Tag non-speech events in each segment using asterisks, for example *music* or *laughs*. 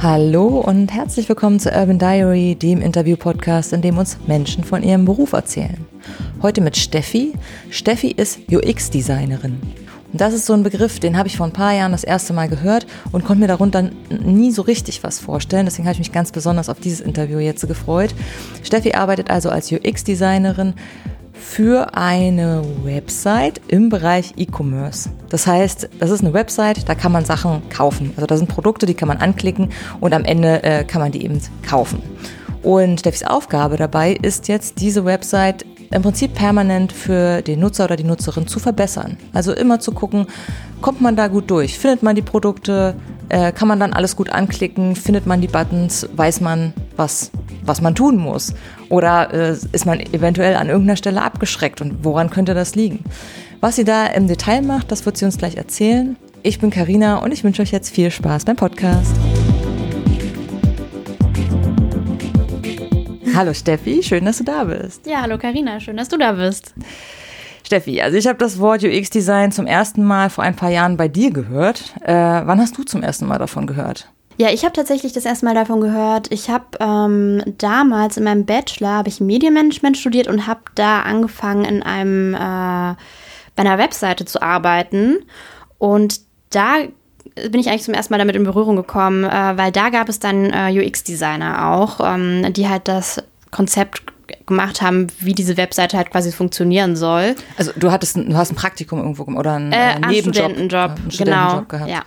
Hallo und herzlich willkommen zu Urban Diary, dem Interview-Podcast, in dem uns Menschen von ihrem Beruf erzählen. Heute mit Steffi. Steffi ist UX-Designerin. Und das ist so ein Begriff, den habe ich vor ein paar Jahren das erste Mal gehört und konnte mir darunter nie so richtig was vorstellen. Deswegen habe ich mich ganz besonders auf dieses Interview jetzt gefreut. Steffi arbeitet also als UX-Designerin für eine Website im Bereich E-Commerce. Das heißt, das ist eine Website, da kann man Sachen kaufen. Also da sind Produkte, die kann man anklicken und am Ende äh, kann man die eben kaufen. Und Steffis Aufgabe dabei ist jetzt, diese Website im Prinzip permanent für den Nutzer oder die Nutzerin zu verbessern. Also immer zu gucken, kommt man da gut durch? Findet man die Produkte? Äh, kann man dann alles gut anklicken? Findet man die Buttons? Weiß man, was, was man tun muss? Oder äh, ist man eventuell an irgendeiner Stelle abgeschreckt und woran könnte das liegen? Was sie da im Detail macht, das wird sie uns gleich erzählen. Ich bin Karina und ich wünsche euch jetzt viel Spaß beim Podcast. Hallo Steffi, schön, dass du da bist. Ja, hallo Karina, schön, dass du da bist. Steffi, also ich habe das Wort UX-Design zum ersten Mal vor ein paar Jahren bei dir gehört. Äh, wann hast du zum ersten Mal davon gehört? Ja, ich habe tatsächlich das erste Mal davon gehört. Ich habe ähm, damals in meinem Bachelor habe ich Medienmanagement studiert und habe da angefangen in einem äh, bei einer Webseite zu arbeiten und da bin ich eigentlich zum ersten Mal damit in Berührung gekommen, äh, weil da gab es dann äh, UX-Designer auch, ähm, die halt das Konzept gemacht haben, wie diese Webseite halt quasi funktionieren soll. Also du hattest ein, du hast ein Praktikum irgendwo oder einen, äh, äh Nebenjob, Studentenjob, einen Studentenjob genau, gehabt. Ja.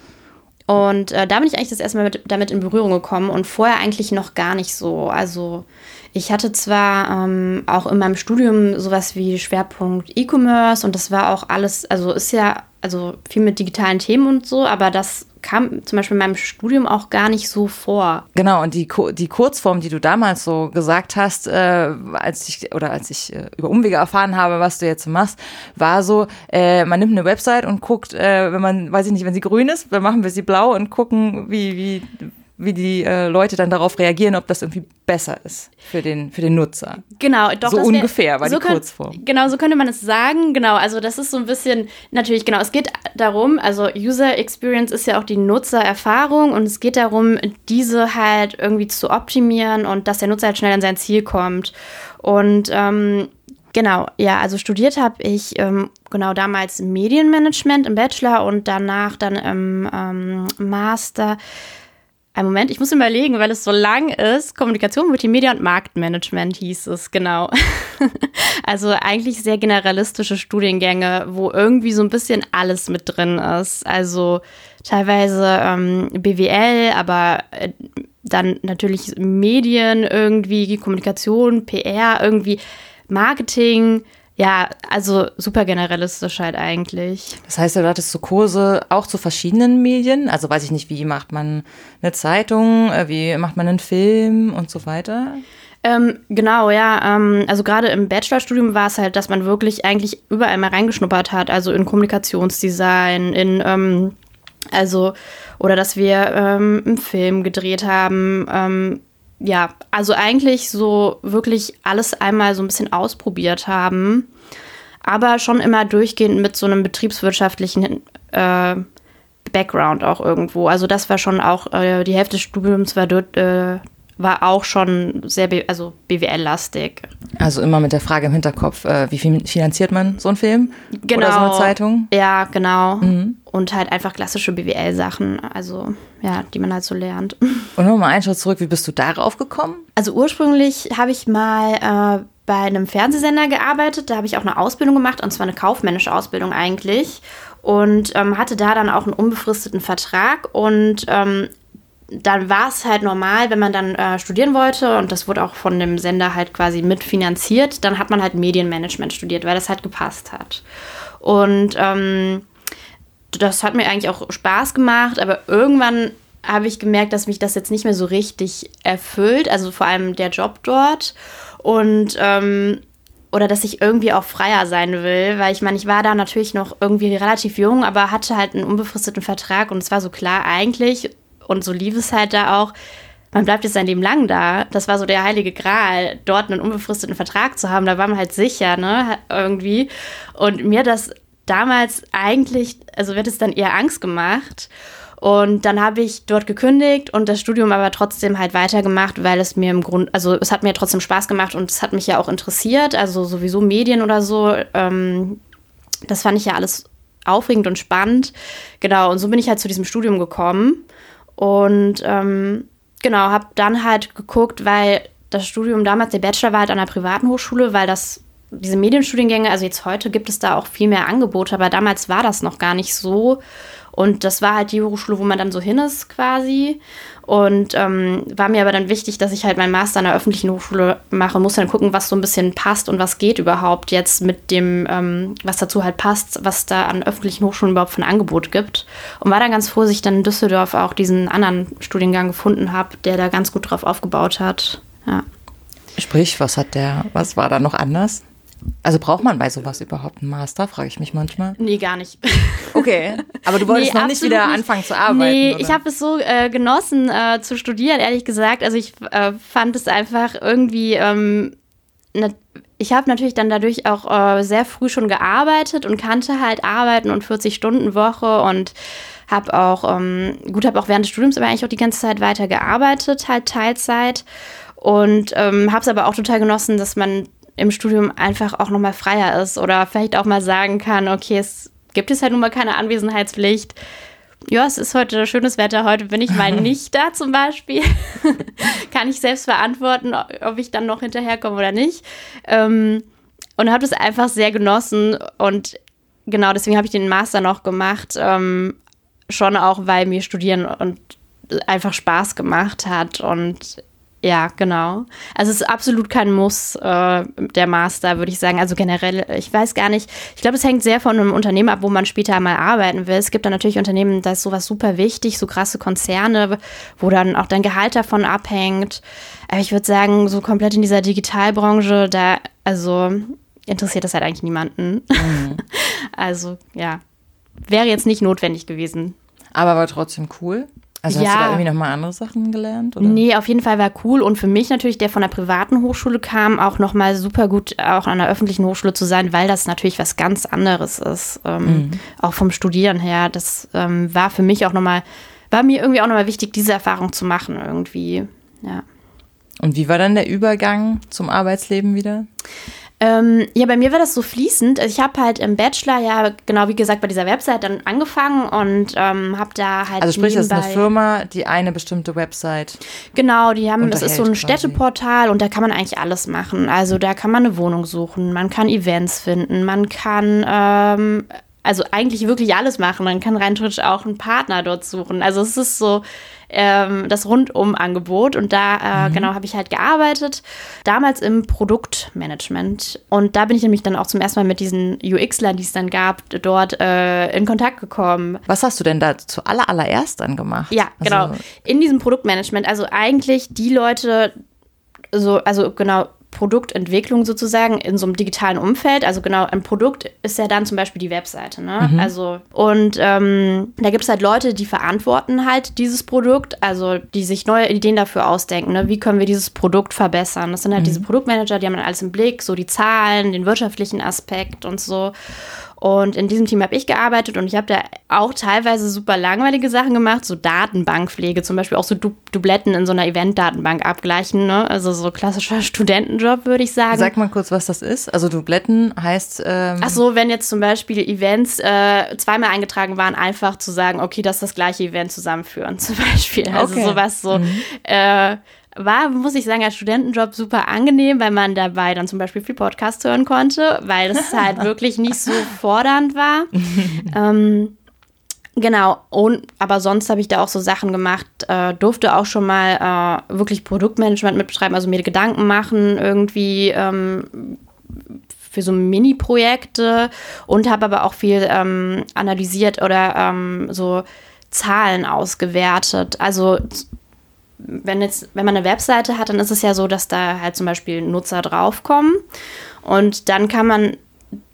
Und äh, da bin ich eigentlich das erste Mal mit, damit in Berührung gekommen und vorher eigentlich noch gar nicht so. Also ich hatte zwar ähm, auch in meinem Studium sowas wie Schwerpunkt E-Commerce und das war auch alles, also ist ja also viel mit digitalen Themen und so, aber das kam zum Beispiel in meinem Studium auch gar nicht so vor. Genau, und die, die Kurzform, die du damals so gesagt hast, äh, als ich oder als ich äh, über Umwege erfahren habe, was du jetzt machst, war so, äh, man nimmt eine Website und guckt, äh, wenn man, weiß ich nicht, wenn sie grün ist, dann machen wir sie blau und gucken, wie, wie, wie die äh, Leute dann darauf reagieren, ob das irgendwie besser ist für den, für den Nutzer. Genau, doch. So ungefähr war so die Kurzform. Kann, genau, so könnte man es sagen. Genau, also das ist so ein bisschen, natürlich, genau, es geht darum, also User Experience ist ja auch die Nutzererfahrung und es geht darum, diese halt irgendwie zu optimieren und dass der Nutzer halt schnell an sein Ziel kommt. Und ähm, Genau, ja, also studiert habe ich ähm, genau damals Medienmanagement im Bachelor und danach dann im ähm, Master ein Moment, ich muss überlegen, weil es so lang ist. Kommunikation, Multimedia und Marktmanagement hieß es, genau. *laughs* also eigentlich sehr generalistische Studiengänge, wo irgendwie so ein bisschen alles mit drin ist. Also teilweise ähm, BWL, aber äh, dann natürlich Medien irgendwie, Kommunikation, PR, irgendwie Marketing, ja, also super generalistisch halt eigentlich. Das heißt, du hattest so Kurse auch zu verschiedenen Medien. Also weiß ich nicht, wie macht man eine Zeitung, äh, wie macht man einen Film und so weiter? Ähm, genau, ja. Ähm, also gerade im Bachelorstudium war es halt, dass man wirklich eigentlich überall mal reingeschnuppert hat. Also in Kommunikationsdesign, in ähm, also oder dass wir ähm, einen Film gedreht haben ähm, ja, also eigentlich so wirklich alles einmal so ein bisschen ausprobiert haben, aber schon immer durchgehend mit so einem betriebswirtschaftlichen äh, Background auch irgendwo. Also das war schon auch, äh, die Hälfte des Studiums war dort, äh, war auch schon sehr, also BWL-lastig. Also immer mit der Frage im Hinterkopf, äh, wie finanziert man so einen Film? Genau. Oder so eine Zeitung? Ja, genau. Mhm. Und halt einfach klassische BWL-Sachen, also ja, die man halt so lernt. *laughs* Und nochmal einen Schritt zurück, wie bist du darauf gekommen? Also ursprünglich habe ich mal äh, bei einem Fernsehsender gearbeitet, da habe ich auch eine Ausbildung gemacht, und zwar eine kaufmännische Ausbildung eigentlich und ähm, hatte da dann auch einen unbefristeten Vertrag und ähm, dann war es halt normal, wenn man dann äh, studieren wollte und das wurde auch von dem Sender halt quasi mitfinanziert, dann hat man halt Medienmanagement studiert, weil das halt gepasst hat. Und ähm, das hat mir eigentlich auch Spaß gemacht, aber irgendwann habe ich gemerkt, dass mich das jetzt nicht mehr so richtig erfüllt, also vor allem der Job dort. Und ähm, oder dass ich irgendwie auch freier sein will, weil ich meine, ich war da natürlich noch irgendwie relativ jung, aber hatte halt einen unbefristeten Vertrag und es war so klar, eigentlich und so lief es halt da auch. Man bleibt jetzt sein Leben lang da. Das war so der heilige Gral, dort einen unbefristeten Vertrag zu haben. Da war man halt sicher, ne, irgendwie. Und mir das damals eigentlich, also wird es dann eher Angst gemacht. Und dann habe ich dort gekündigt und das Studium aber trotzdem halt weitergemacht, weil es mir im Grund, also es hat mir trotzdem Spaß gemacht und es hat mich ja auch interessiert, also sowieso Medien oder so. Ähm, das fand ich ja alles aufregend und spannend. Genau, und so bin ich halt zu diesem Studium gekommen. Und ähm, genau, habe dann halt geguckt, weil das Studium damals, der Bachelor war halt an einer privaten Hochschule, weil das diese Medienstudiengänge, also jetzt heute gibt es da auch viel mehr Angebote, aber damals war das noch gar nicht so. Und das war halt die Hochschule, wo man dann so hin ist quasi. Und ähm, war mir aber dann wichtig, dass ich halt meinen Master an der öffentlichen Hochschule mache. Muss dann gucken, was so ein bisschen passt und was geht überhaupt jetzt mit dem, ähm, was dazu halt passt, was da an öffentlichen Hochschulen überhaupt für ein Angebot gibt. Und war dann ganz froh, dass ich dann in Düsseldorf auch diesen anderen Studiengang gefunden habe, der da ganz gut drauf aufgebaut hat. Ja. Sprich, was hat der, was war da noch anders? Also braucht man bei sowas überhaupt einen Master, frage ich mich manchmal. Nee, gar nicht. *laughs* Okay, aber du wolltest nee, noch nicht wieder anfangen zu arbeiten. Nee, oder? ich habe es so äh, genossen äh, zu studieren, ehrlich gesagt. Also ich äh, fand es einfach irgendwie, ähm, ne, ich habe natürlich dann dadurch auch äh, sehr früh schon gearbeitet und kannte halt Arbeiten und 40-Stunden-Woche und habe auch, ähm, gut, habe auch während des Studiums aber eigentlich auch die ganze Zeit weiter gearbeitet, halt Teilzeit. Und ähm, habe es aber auch total genossen, dass man im Studium einfach auch nochmal freier ist oder vielleicht auch mal sagen kann, okay, es gibt es halt nun mal keine Anwesenheitspflicht. Ja, es ist heute schönes Wetter, heute bin ich mal *laughs* nicht da zum Beispiel. *laughs* kann ich selbst verantworten, ob ich dann noch hinterherkomme oder nicht. Ähm, und habe es einfach sehr genossen und genau deswegen habe ich den Master noch gemacht. Ähm, schon auch, weil mir Studieren und einfach Spaß gemacht hat und ja, genau. Also es ist absolut kein Muss, äh, der Master, würde ich sagen. Also generell, ich weiß gar nicht. Ich glaube, es hängt sehr von einem Unternehmen ab, wo man später mal arbeiten will. Es gibt dann natürlich Unternehmen, da ist sowas super wichtig, so krasse Konzerne, wo dann auch dein Gehalt davon abhängt. Aber ich würde sagen, so komplett in dieser Digitalbranche, da, also interessiert das halt eigentlich niemanden. Mhm. *laughs* also, ja. Wäre jetzt nicht notwendig gewesen. Aber war trotzdem cool. Also hast ja. du da irgendwie nochmal andere Sachen gelernt? Oder? Nee, auf jeden Fall war cool. Und für mich natürlich, der von der privaten Hochschule kam, auch nochmal super gut, auch an der öffentlichen Hochschule zu sein, weil das natürlich was ganz anderes ist. Ähm, mhm. Auch vom Studieren her. Das ähm, war für mich auch nochmal, war mir irgendwie auch nochmal wichtig, diese Erfahrung zu machen irgendwie. Ja. Und wie war dann der Übergang zum Arbeitsleben wieder? Ähm, ja, bei mir war das so fließend. Also ich habe halt im Bachelor ja, genau wie gesagt, bei dieser Website dann angefangen und ähm, habe da halt. Also sprich, das ist eine Firma, die eine bestimmte Website. Genau, die haben, das ist so ein quasi. Städteportal und da kann man eigentlich alles machen. Also da kann man eine Wohnung suchen, man kann Events finden, man kann ähm, also eigentlich wirklich alles machen. Man kann rein theoretisch auch einen Partner dort suchen. Also es ist so ähm, das Rundum-Angebot und da äh, mhm. genau habe ich halt gearbeitet. Damals im Produktmanagement und da bin ich nämlich dann auch zum ersten Mal mit diesen UX-Lern, die es dann gab, dort äh, in Kontakt gekommen. Was hast du denn da zu aller allererst dann gemacht? Ja, genau. Also in diesem Produktmanagement. Also eigentlich die Leute, so, also genau, Produktentwicklung sozusagen in so einem digitalen Umfeld. Also genau, ein Produkt ist ja dann zum Beispiel die Webseite. Ne? Mhm. Also und ähm, da gibt es halt Leute, die verantworten halt dieses Produkt, also die sich neue Ideen dafür ausdenken. Ne? Wie können wir dieses Produkt verbessern? Das sind halt mhm. diese Produktmanager, die haben dann alles im Blick, so die Zahlen, den wirtschaftlichen Aspekt und so. Und in diesem Team habe ich gearbeitet und ich habe da auch teilweise super langweilige Sachen gemacht, so Datenbankpflege, zum Beispiel auch so du Dubletten in so einer Event-Datenbank abgleichen, ne? Also so klassischer *laughs* Studentenjob, würde ich sagen. Sag mal kurz, was das ist. Also Dubletten heißt. Ähm Ach so, wenn jetzt zum Beispiel Events äh, zweimal eingetragen waren, einfach zu sagen, okay, das ist das gleiche Event zusammenführen, *laughs* zum Beispiel. Also okay. sowas so. Mhm. Äh, war, muss ich sagen, als Studentenjob super angenehm, weil man dabei dann zum Beispiel viel Podcast hören konnte, weil es *laughs* halt wirklich nicht so fordernd war. *laughs* ähm, genau, und aber sonst habe ich da auch so Sachen gemacht, äh, durfte auch schon mal äh, wirklich Produktmanagement mitbetreiben, also mir Gedanken machen, irgendwie ähm, für so Mini-Projekte und habe aber auch viel ähm, analysiert oder ähm, so Zahlen ausgewertet. Also wenn jetzt, wenn man eine Webseite hat, dann ist es ja so, dass da halt zum Beispiel Nutzer draufkommen und dann kann man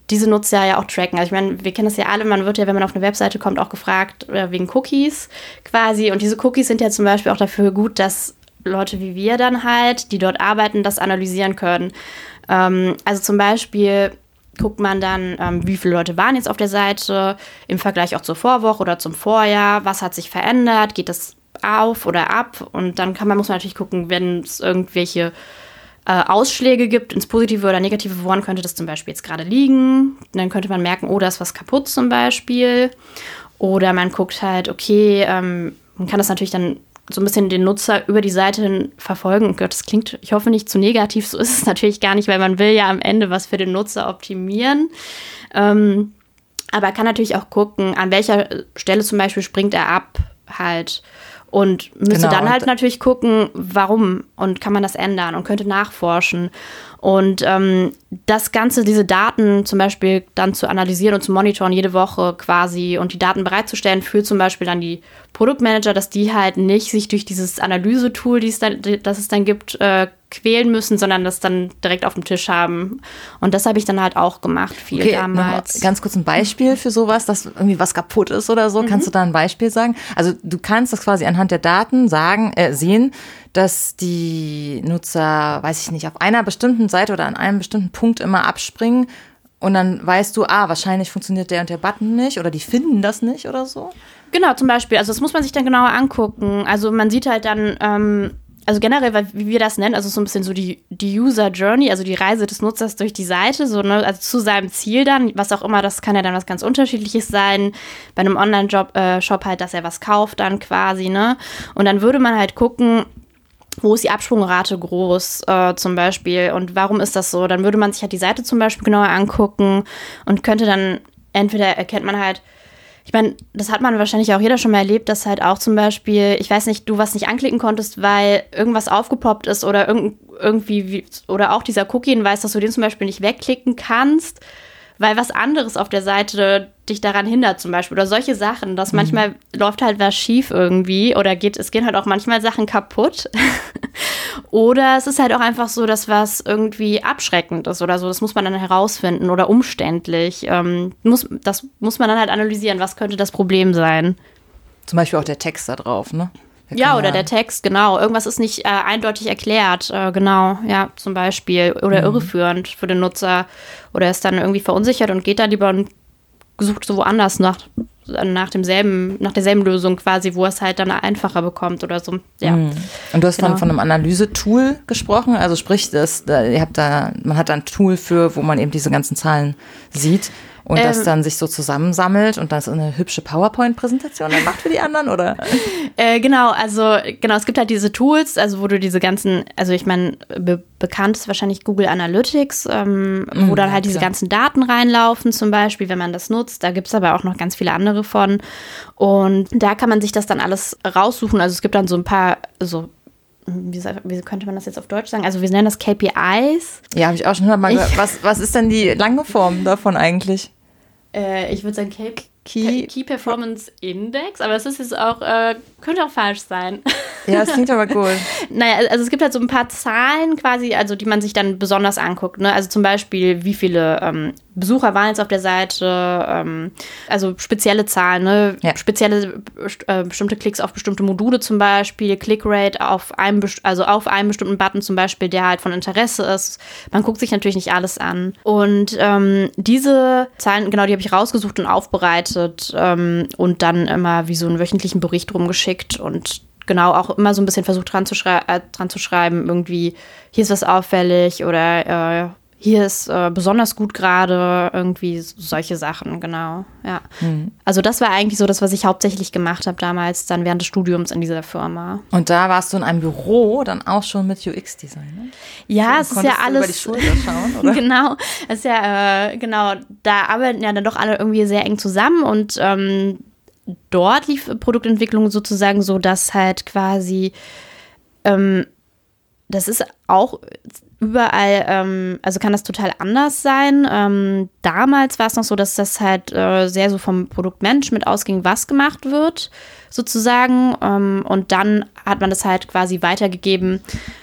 diese Nutzer ja auch tracken. Also ich meine, wir kennen das ja alle, man wird ja, wenn man auf eine Webseite kommt, auch gefragt äh, wegen Cookies quasi. Und diese Cookies sind ja zum Beispiel auch dafür gut, dass Leute wie wir dann halt, die dort arbeiten, das analysieren können. Ähm, also zum Beispiel guckt man dann, ähm, wie viele Leute waren jetzt auf der Seite im Vergleich auch zur Vorwoche oder zum Vorjahr, was hat sich verändert, geht das auf oder ab und dann kann man, muss man natürlich gucken, wenn es irgendwelche äh, Ausschläge gibt, ins Positive oder Negative, woran könnte das zum Beispiel jetzt gerade liegen. Dann könnte man merken, oh, da ist was kaputt zum Beispiel. Oder man guckt halt, okay, ähm, man kann das natürlich dann so ein bisschen den Nutzer über die Seite verfolgen. Gott, das klingt, ich hoffe, nicht zu negativ. So ist es *laughs* natürlich gar nicht, weil man will ja am Ende was für den Nutzer optimieren. Ähm, aber kann natürlich auch gucken, an welcher Stelle zum Beispiel springt er ab halt. Und müsste genau. dann halt natürlich gucken, warum und kann man das ändern und könnte nachforschen. Und ähm, das Ganze, diese Daten zum Beispiel dann zu analysieren und zu monitoren jede Woche quasi und die Daten bereitzustellen für zum Beispiel dann die Produktmanager, dass die halt nicht sich durch dieses Analysetool, das es dann gibt, äh, quälen müssen, sondern das dann direkt auf dem Tisch haben. Und das habe ich dann halt auch gemacht, viel okay, damals. Ganz kurz ein Beispiel für sowas, dass irgendwie was kaputt ist oder so. Mhm. Kannst du da ein Beispiel sagen? Also du kannst das quasi anhand der Daten sagen, äh, sehen, dass die Nutzer, weiß ich nicht, auf einer bestimmten Seite oder an einem bestimmten Punkt immer abspringen und dann weißt du, ah, wahrscheinlich funktioniert der und der Button nicht oder die finden das nicht oder so. Genau, zum Beispiel. Also das muss man sich dann genauer angucken. Also man sieht halt dann, ähm, also generell, wie wir das nennen, also so ein bisschen so die, die User Journey, also die Reise des Nutzers durch die Seite, so, ne, also zu seinem Ziel dann, was auch immer, das kann ja dann was ganz Unterschiedliches sein. Bei einem Online-Shop äh, halt, dass er was kauft dann quasi, ne? Und dann würde man halt gucken, wo ist die Absprungrate groß äh, zum Beispiel und warum ist das so? Dann würde man sich halt die Seite zum Beispiel genauer angucken und könnte dann entweder erkennt man halt, ich meine, das hat man wahrscheinlich auch jeder schon mal erlebt, dass halt auch zum Beispiel, ich weiß nicht, du was nicht anklicken konntest, weil irgendwas aufgepoppt ist oder irg irgendwie, oder auch dieser Cookie-Hinweis, dass du den zum Beispiel nicht wegklicken kannst weil was anderes auf der Seite dich daran hindert zum Beispiel oder solche Sachen, dass mhm. manchmal läuft halt was schief irgendwie oder geht, es gehen halt auch manchmal Sachen kaputt *laughs* oder es ist halt auch einfach so, dass was irgendwie abschreckend ist oder so, das muss man dann herausfinden oder umständlich, ähm, muss, das muss man dann halt analysieren, was könnte das Problem sein. Zum Beispiel auch der Text da drauf, ne? Ja, oder der Text, genau. Irgendwas ist nicht äh, eindeutig erklärt, äh, genau, ja, zum Beispiel. Oder mhm. irreführend für den Nutzer. Oder ist dann irgendwie verunsichert und geht dann lieber und sucht so woanders nach, nach demselben, nach derselben Lösung quasi, wo es halt dann einfacher bekommt oder so. Ja. Mhm. Und du hast genau. von, von einem Analyse-Tool gesprochen, also sprich, das, da, ihr habt da, man hat da ein Tool für, wo man eben diese ganzen Zahlen sieht und ähm, das dann sich so zusammensammelt und das eine hübsche PowerPoint-Präsentation dann macht für die anderen, oder? *laughs* Äh, genau, also genau, es gibt halt diese Tools, also wo du diese ganzen, also ich meine, be bekannt ist wahrscheinlich Google Analytics, ähm, wo mhm, dann halt diese ganzen Daten reinlaufen, zum Beispiel, wenn man das nutzt. Da gibt es aber auch noch ganz viele andere von. Und da kann man sich das dann alles raussuchen. Also es gibt dann so ein paar, so wie, wie, könnte man das jetzt auf Deutsch sagen? Also wir nennen das KPIs. Ja, habe ich auch schon mal gehört. Was, was ist denn die lange Form davon eigentlich? Äh, ich würde sagen Key, Key, Key, Performance Index, aber es ist jetzt auch, äh, könnte auch falsch sein. Ja, das klingt aber cool. *laughs* naja, also es gibt halt so ein paar Zahlen quasi, also die man sich dann besonders anguckt. Ne? Also zum Beispiel, wie viele ähm, Besucher waren jetzt auf der Seite, ähm, also spezielle Zahlen, ne? Ja. spezielle äh, bestimmte Klicks auf bestimmte Module zum Beispiel, Clickrate auf einem, also auf einem bestimmten Button zum Beispiel, der halt von Interesse ist. Man guckt sich natürlich nicht alles an. Und ähm, diese Zahlen, genau, die habe ich rausgesucht und aufbereitet ähm, und dann immer wie so einen wöchentlichen Bericht rumgeschickt und genau auch immer so ein bisschen versucht dran zu, schrei äh, dran zu schreiben, irgendwie hier ist was auffällig oder äh, hier ist äh, besonders gut gerade, irgendwie solche Sachen, genau. Ja. Mhm. Also das war eigentlich so das, was ich hauptsächlich gemacht habe damals, dann während des Studiums in dieser Firma. Und da warst du in einem Büro dann auch schon mit UX-Design, ne? Ja, so, es ist ja alles. Über die Schulter schauen, *laughs* oder? genau, es ist ja, äh, genau, da arbeiten ja dann doch alle irgendwie sehr eng zusammen und ähm, dort lief Produktentwicklung sozusagen so, dass halt quasi ähm, das ist auch überall, ähm, also kann das total anders sein. Ähm, damals war es noch so, dass das halt äh, sehr so vom Produktmanagement ausging, was gemacht wird, sozusagen. Ähm, und dann hat man das halt quasi weitergegeben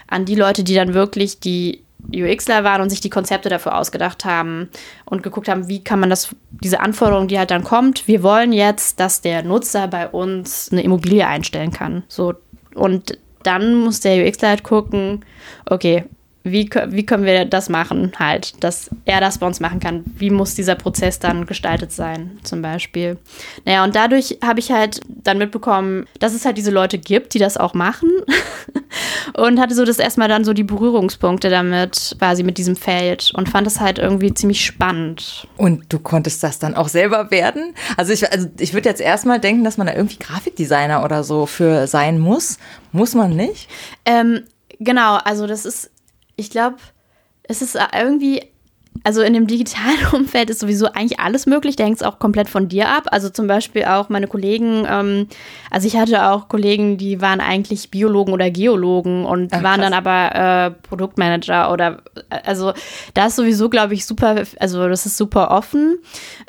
an die Leute, die dann wirklich die UXler waren und sich die Konzepte dafür ausgedacht haben und geguckt haben, wie kann man das, diese Anforderung, die halt dann kommt, wir wollen jetzt, dass der Nutzer bei uns eine Immobilie einstellen kann. So, und dann muss der halt gucken, okay, wie, wie können wir das machen, halt, dass er das bei uns machen kann? Wie muss dieser Prozess dann gestaltet sein, zum Beispiel? Naja, und dadurch habe ich halt dann mitbekommen, dass es halt diese Leute gibt, die das auch machen. *laughs* und hatte so das erstmal dann so die Berührungspunkte damit, quasi mit diesem Feld und fand es halt irgendwie ziemlich spannend. Und du konntest das dann auch selber werden? Also ich, also ich würde jetzt erstmal denken, dass man da irgendwie Grafikdesigner oder so für sein muss. Muss man nicht? Ähm, genau, also das ist ich glaube, es ist irgendwie also in dem digitalen *laughs* Umfeld ist sowieso eigentlich alles möglich. Da hängt es auch komplett von dir ab. Also zum Beispiel auch meine Kollegen, ähm, also ich hatte auch Kollegen, die waren eigentlich Biologen oder Geologen und Ach, waren dann aber äh, Produktmanager oder also da ist sowieso, glaube ich, super, also das ist super offen.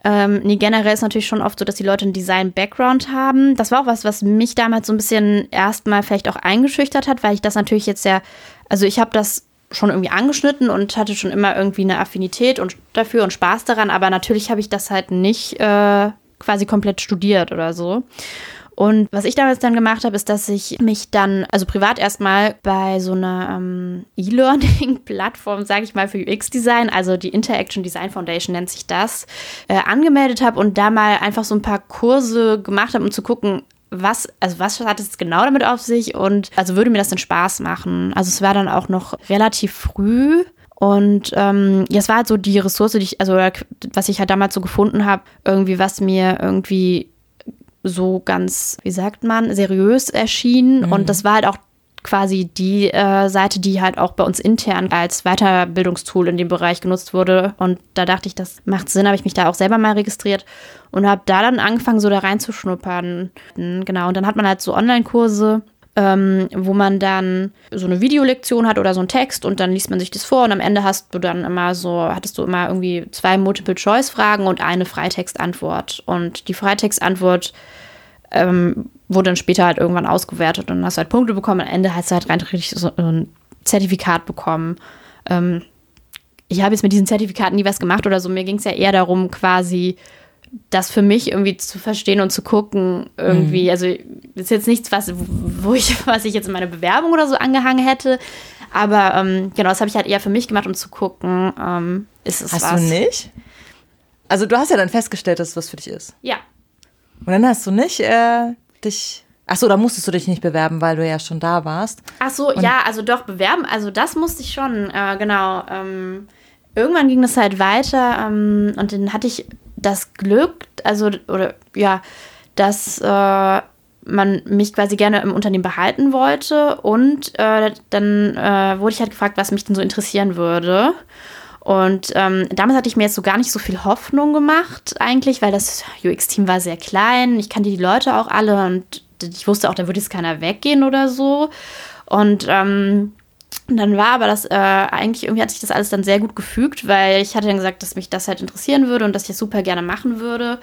Ähm, nee, generell ist natürlich schon oft so, dass die Leute einen Design-Background haben. Das war auch was, was mich damals so ein bisschen erstmal vielleicht auch eingeschüchtert hat, weil ich das natürlich jetzt ja, also ich habe das schon irgendwie angeschnitten und hatte schon immer irgendwie eine Affinität und dafür und Spaß daran, aber natürlich habe ich das halt nicht äh, quasi komplett studiert oder so. Und was ich damals dann gemacht habe, ist, dass ich mich dann, also privat erstmal bei so einer ähm, E-Learning-Plattform, sage ich mal, für UX-Design, also die Interaction Design Foundation nennt sich das, äh, angemeldet habe und da mal einfach so ein paar Kurse gemacht habe, um zu gucken, was, also was hat es genau damit auf sich und also würde mir das denn Spaß machen? Also es war dann auch noch relativ früh und ähm, ja, es war halt so die Ressource, die ich, also was ich halt damals so gefunden habe, irgendwie, was mir irgendwie so ganz, wie sagt man, seriös erschien. Mhm. Und das war halt auch quasi die äh, Seite, die halt auch bei uns intern als Weiterbildungstool in dem Bereich genutzt wurde. Und da dachte ich, das macht Sinn, habe ich mich da auch selber mal registriert und habe da dann angefangen, so da reinzuschnuppern. Genau, und dann hat man halt so Online-Kurse. Ähm, wo man dann so eine Videolektion hat oder so einen Text und dann liest man sich das vor und am Ende hast du dann immer so, hattest du immer irgendwie zwei Multiple-Choice-Fragen und eine Freitextantwort. Und die Freitextantwort ähm, wurde dann später halt irgendwann ausgewertet und hast halt Punkte bekommen. Am Ende hast du halt rein richtig so ein Zertifikat bekommen. Ähm, ich habe jetzt mit diesen Zertifikaten nie was gemacht oder so. Mir ging es ja eher darum, quasi das für mich irgendwie zu verstehen und zu gucken, irgendwie. Mhm. Also ist jetzt nichts, was, wo ich, *laughs* was ich jetzt in meine Bewerbung oder so angehangen hätte. Aber ähm, genau, das habe ich halt eher für mich gemacht, um zu gucken, ähm, ist es hast was. Hast du nicht? Also du hast ja dann festgestellt, dass es was für dich ist. Ja. Und dann hast du nicht äh, dich. Ach so, da musstest du dich nicht bewerben, weil du ja schon da warst. Ach so, Und ja, also doch bewerben. Also das musste ich schon, äh, genau. Ähm, irgendwann ging das halt weiter ähm, und dann hatte ich das Glück, also oder ja, dass äh, man mich quasi gerne im Unternehmen behalten wollte und äh, dann äh, wurde ich halt gefragt, was mich denn so interessieren würde. Und ähm, damals hatte ich mir jetzt so gar nicht so viel Hoffnung gemacht, eigentlich, weil das UX-Team war sehr klein. Ich kannte die Leute auch alle und ich wusste auch, da würde jetzt keiner weggehen oder so. Und ähm, dann war aber das, äh, eigentlich irgendwie hat sich das alles dann sehr gut gefügt, weil ich hatte dann gesagt, dass mich das halt interessieren würde und dass ich das super gerne machen würde.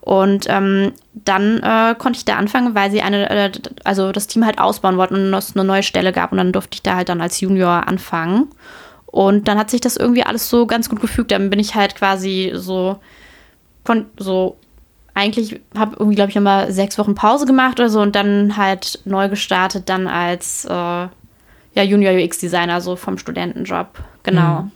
Und ähm, dann äh, konnte ich da anfangen, weil sie eine, äh, also das Team halt ausbauen wollten und es eine neue Stelle gab und dann durfte ich da halt dann als Junior anfangen. Und dann hat sich das irgendwie alles so ganz gut gefügt. Dann bin ich halt quasi so von so eigentlich habe irgendwie glaube ich immer sechs Wochen Pause gemacht oder so und dann halt neu gestartet dann als äh, ja Junior UX Designer so vom Studentenjob genau. Mhm.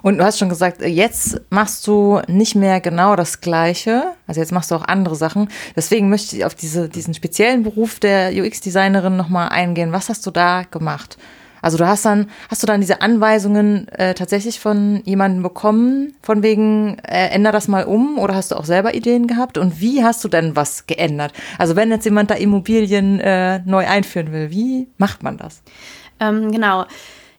Und du hast schon gesagt, jetzt machst du nicht mehr genau das Gleiche. Also jetzt machst du auch andere Sachen. Deswegen möchte ich auf diese, diesen speziellen Beruf der UX-Designerin nochmal eingehen. Was hast du da gemacht? Also du hast dann, hast du dann diese Anweisungen äh, tatsächlich von jemandem bekommen, von wegen, äh, änder das mal um oder hast du auch selber Ideen gehabt? Und wie hast du denn was geändert? Also wenn jetzt jemand da Immobilien äh, neu einführen will, wie macht man das? Ähm, genau.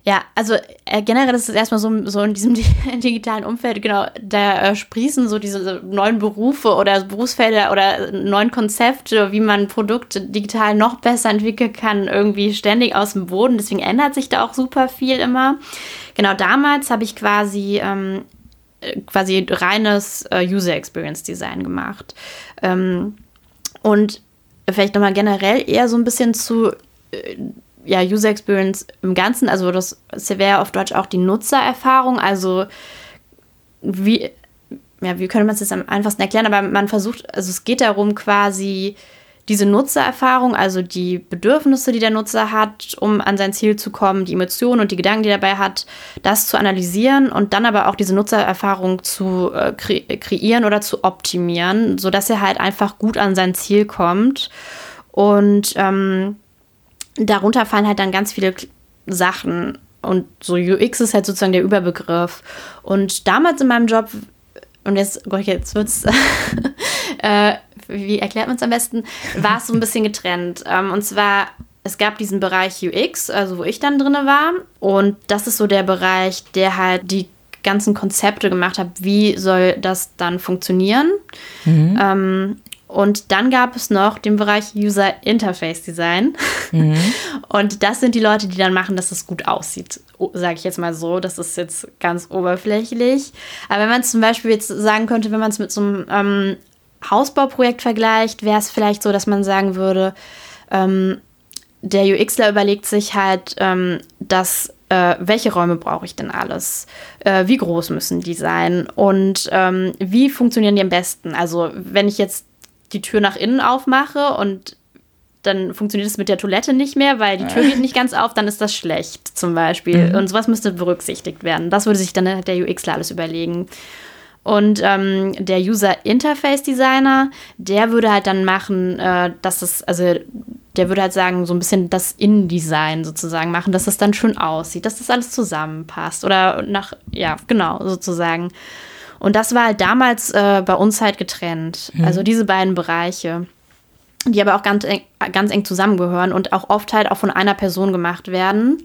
Ja, also äh, generell ist es erstmal so, so in diesem *laughs* digitalen Umfeld, genau, da äh, sprießen so diese neuen Berufe oder Berufsfelder oder neuen Konzepte, wie man Produkte digital noch besser entwickeln kann, irgendwie ständig aus dem Boden. Deswegen ändert sich da auch super viel immer. Genau, damals habe ich quasi ähm, quasi reines äh, User Experience Design gemacht. Ähm, und vielleicht nochmal generell eher so ein bisschen zu äh, ja, User Experience im Ganzen, also das wäre auf Deutsch auch die Nutzererfahrung, also wie, ja, wie könnte man es jetzt am einfachsten erklären, aber man versucht, also es geht darum quasi, diese Nutzererfahrung, also die Bedürfnisse, die der Nutzer hat, um an sein Ziel zu kommen, die Emotionen und die Gedanken, die er dabei hat, das zu analysieren und dann aber auch diese Nutzererfahrung zu äh, kre kreieren oder zu optimieren, sodass er halt einfach gut an sein Ziel kommt. Und ähm, darunter fallen halt dann ganz viele Sachen. Und so UX ist halt sozusagen der Überbegriff. Und damals in meinem Job, und jetzt, jetzt wird's, *laughs* äh, wie erklärt man es am besten, war es so ein bisschen getrennt. Ähm, und zwar, es gab diesen Bereich UX, also wo ich dann drin war. Und das ist so der Bereich, der halt die ganzen Konzepte gemacht hat, wie soll das dann funktionieren. Mhm. Ähm, und dann gab es noch den Bereich User Interface Design. Mhm. *laughs* Und das sind die Leute, die dann machen, dass es gut aussieht. Sage ich jetzt mal so. Das ist jetzt ganz oberflächlich. Aber wenn man es zum Beispiel jetzt sagen könnte, wenn man es mit so einem ähm, Hausbauprojekt vergleicht, wäre es vielleicht so, dass man sagen würde, ähm, der UXler überlegt sich halt, ähm, dass äh, welche Räume brauche ich denn alles? Äh, wie groß müssen die sein? Und ähm, wie funktionieren die am besten? Also, wenn ich jetzt die Tür nach innen aufmache und dann funktioniert es mit der Toilette nicht mehr, weil die Tür geht nicht ganz auf, dann ist das schlecht zum Beispiel. Mhm. Und sowas müsste berücksichtigt werden. Das würde sich dann der UXler alles überlegen. Und ähm, der User Interface Designer, der würde halt dann machen, äh, dass es, also der würde halt sagen, so ein bisschen das InDesign sozusagen machen, dass es dann schön aussieht, dass das alles zusammenpasst. Oder nach, ja, genau, sozusagen. Und das war halt damals äh, bei uns halt getrennt. Mhm. Also diese beiden Bereiche, die aber auch ganz eng, ganz eng zusammengehören und auch oft halt auch von einer Person gemacht werden.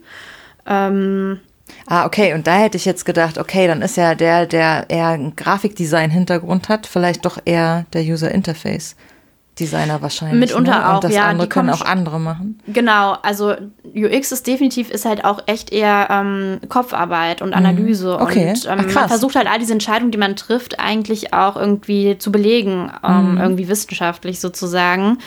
Ähm, Ah, okay. Und da hätte ich jetzt gedacht, okay, dann ist ja der, der eher einen Grafikdesign-Hintergrund hat, vielleicht doch eher der User Interface. Designer wahrscheinlich. Mitunter ne? auch, Und das ja. andere können auch andere machen. Genau, also UX ist definitiv ist halt auch echt eher ähm, Kopfarbeit und mhm. Analyse. Okay. Und ähm, Ach, man versucht halt all diese Entscheidungen, die man trifft, eigentlich auch irgendwie zu belegen, ähm, mhm. irgendwie wissenschaftlich sozusagen.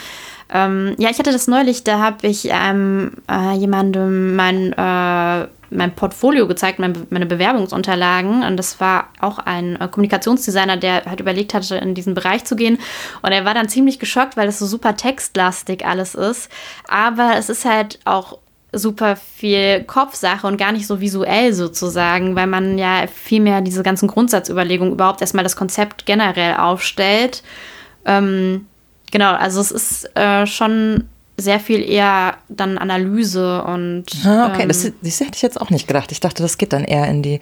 Ähm, ja, ich hatte das neulich, da habe ich ähm, äh, jemandem mein äh, mein Portfolio gezeigt, mein, meine Bewerbungsunterlagen. Und das war auch ein äh, Kommunikationsdesigner, der halt überlegt hatte, in diesen Bereich zu gehen. Und er war dann ziemlich geschockt, weil das so super textlastig alles ist. Aber es ist halt auch super viel Kopfsache und gar nicht so visuell sozusagen, weil man ja viel mehr diese ganzen Grundsatzüberlegungen überhaupt erstmal das Konzept generell aufstellt. Ähm, genau, also es ist äh, schon sehr viel eher dann Analyse und. Ah, okay, ähm, das, das, hätte ich jetzt auch nicht gedacht. Ich dachte, das geht dann eher in die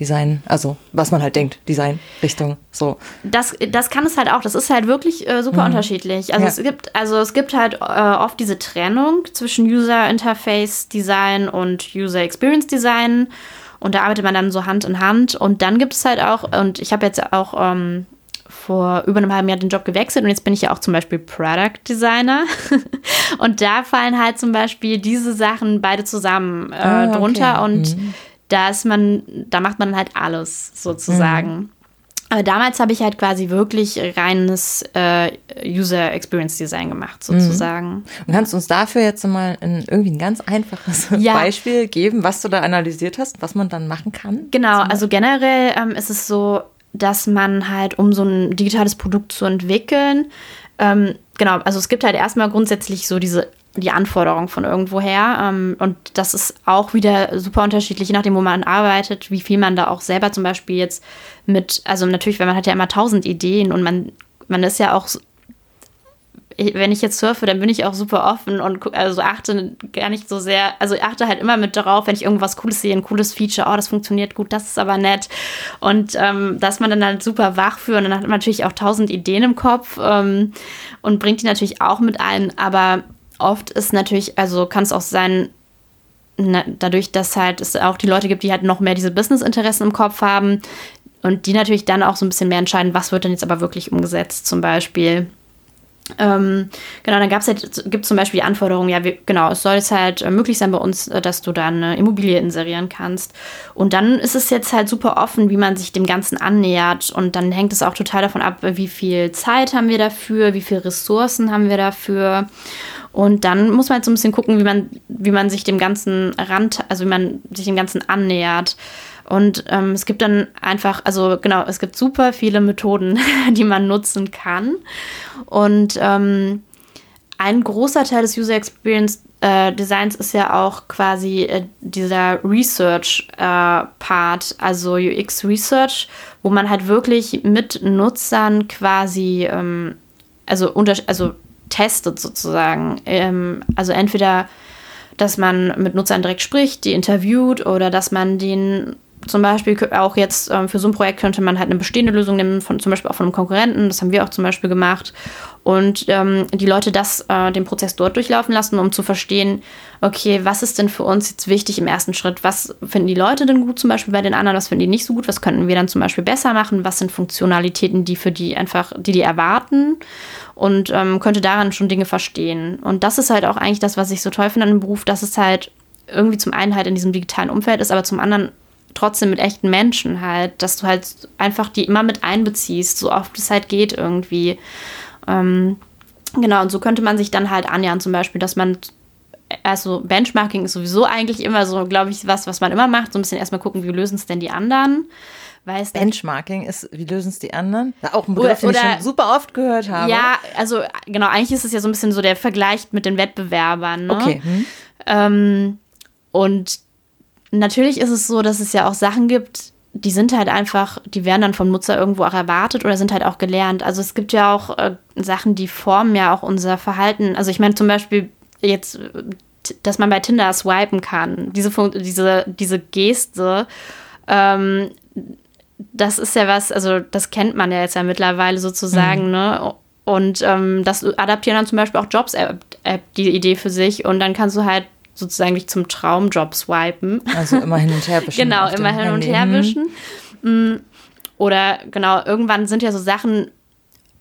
Design, also was man halt denkt, Design-Richtung. So. Das, das kann es halt auch. Das ist halt wirklich äh, super mhm. unterschiedlich. Also ja. es gibt, also es gibt halt äh, oft diese Trennung zwischen User Interface Design und User Experience Design. Und da arbeitet man dann so Hand in Hand. Und dann gibt es halt auch, und ich habe jetzt auch ähm, vor über einem halben Jahr den Job gewechselt und jetzt bin ich ja auch zum Beispiel Product Designer. *laughs* und da fallen halt zum Beispiel diese Sachen beide zusammen äh, ah, okay. drunter und mhm. da ist man, da macht man halt alles sozusagen. Mhm. Aber damals habe ich halt quasi wirklich reines äh, User Experience Design gemacht, mhm. sozusagen. Und kannst du uns dafür jetzt mal ein, irgendwie ein ganz einfaches *laughs* ja. Beispiel geben, was du da analysiert hast, was man dann machen kann? Genau, also generell ähm, ist es so, dass man halt, um so ein digitales Produkt zu entwickeln, ähm, genau, also es gibt halt erstmal grundsätzlich so diese die Anforderungen von irgendwoher. Ähm, und das ist auch wieder super unterschiedlich, je nachdem, wo man arbeitet, wie viel man da auch selber zum Beispiel jetzt mit, also natürlich, weil man hat ja immer tausend Ideen und man, man ist ja auch wenn ich jetzt surfe, dann bin ich auch super offen und also achte gar nicht so sehr, also ich achte halt immer mit darauf, wenn ich irgendwas Cooles sehe, ein cooles Feature, oh, das funktioniert gut, das ist aber nett. Und ähm, dass man dann halt super wach für und dann hat man natürlich auch tausend Ideen im Kopf ähm, und bringt die natürlich auch mit ein, aber oft ist natürlich, also kann es auch sein, na, dadurch, dass halt es auch die Leute gibt, die halt noch mehr diese Business-Interessen im Kopf haben und die natürlich dann auch so ein bisschen mehr entscheiden, was wird denn jetzt aber wirklich umgesetzt, zum Beispiel. Ähm, genau, dann gab's halt, gibt zum Beispiel die Anforderung, ja, wir, genau, es soll jetzt halt äh, möglich sein bei uns, äh, dass du da eine Immobilie inserieren kannst. Und dann ist es jetzt halt super offen, wie man sich dem Ganzen annähert. Und dann hängt es auch total davon ab, wie viel Zeit haben wir dafür, wie viele Ressourcen haben wir dafür. Und dann muss man halt so ein bisschen gucken, wie man, wie man sich dem Ganzen Rand, also wie man sich dem Ganzen annähert. Und ähm, es gibt dann einfach, also genau, es gibt super viele Methoden, *laughs* die man nutzen kann. Und ähm, ein großer Teil des User Experience äh, Designs ist ja auch quasi äh, dieser Research-Part, äh, also UX Research, wo man halt wirklich mit Nutzern quasi, ähm, also, unter also testet sozusagen. Ähm, also entweder, dass man mit Nutzern direkt spricht, die interviewt oder dass man den zum Beispiel auch jetzt ähm, für so ein Projekt könnte man halt eine bestehende Lösung nehmen, von, zum Beispiel auch von einem Konkurrenten. Das haben wir auch zum Beispiel gemacht. Und ähm, die Leute das, äh, den Prozess dort durchlaufen lassen, um zu verstehen, okay, was ist denn für uns jetzt wichtig im ersten Schritt? Was finden die Leute denn gut zum Beispiel bei den anderen? Was finden die nicht so gut? Was könnten wir dann zum Beispiel besser machen? Was sind Funktionalitäten, die für die einfach, die die erwarten? Und ähm, könnte daran schon Dinge verstehen. Und das ist halt auch eigentlich das, was ich so toll finde an dem Beruf, dass es halt irgendwie zum einen halt in diesem digitalen Umfeld ist, aber zum anderen trotzdem mit echten Menschen halt, dass du halt einfach die immer mit einbeziehst, so oft es halt geht irgendwie. Ähm, genau, und so könnte man sich dann halt annähern, zum Beispiel, dass man also Benchmarking ist sowieso eigentlich immer so, glaube ich, was, was man immer macht. So ein bisschen erstmal gucken, wie lösen es denn die anderen. Weiß Benchmarking ist, wie lösen es die anderen? Ja, auch ein Begriff, oder, den ich schon super oft gehört habe. Ja, also genau, eigentlich ist es ja so ein bisschen so der Vergleich mit den Wettbewerbern. Ne? Okay. Hm. Ähm, und natürlich ist es so, dass es ja auch Sachen gibt, die sind halt einfach, die werden dann vom Nutzer irgendwo auch erwartet oder sind halt auch gelernt. Also es gibt ja auch äh, Sachen, die formen ja auch unser Verhalten. Also ich meine zum Beispiel jetzt, dass man bei Tinder swipen kann. Diese, diese, diese Geste, ähm, das ist ja was, also das kennt man ja jetzt ja mittlerweile sozusagen, mhm. ne? Und ähm, das adaptieren dann zum Beispiel auch Jobs-App die Idee für sich und dann kannst du halt sozusagen zum Traumjob swipen. Also immer hin und her *laughs* wischen. genau, immer hin und her wischen. Mhm. Oder genau, irgendwann sind ja so Sachen,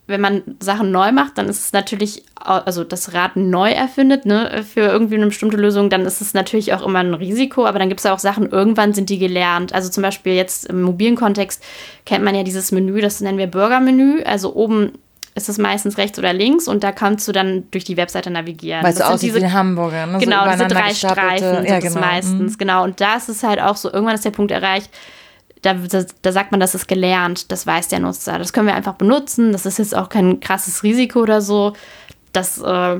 wenn man Sachen neu macht, dann ist es natürlich, also das Rad neu erfindet, ne, für irgendwie eine bestimmte Lösung, dann ist es natürlich auch immer ein Risiko, aber dann gibt es ja auch Sachen, irgendwann sind die gelernt. Also zum Beispiel jetzt im mobilen Kontext kennt man ja dieses Menü, das nennen wir Burger-Menü. Also oben ist es meistens rechts oder links und da kannst du dann durch die Webseite navigieren. Weil so aussieht diese, wie Hamburger, ne? Genau, so diese drei Streifen sind ja, genau. es meistens, mhm. genau. Und da ist es halt auch so, irgendwann ist der Punkt erreicht, da, da, da, sagt man, das ist gelernt, das weiß der Nutzer. Das können wir einfach benutzen, das ist jetzt auch kein krasses Risiko oder so. Das, äh,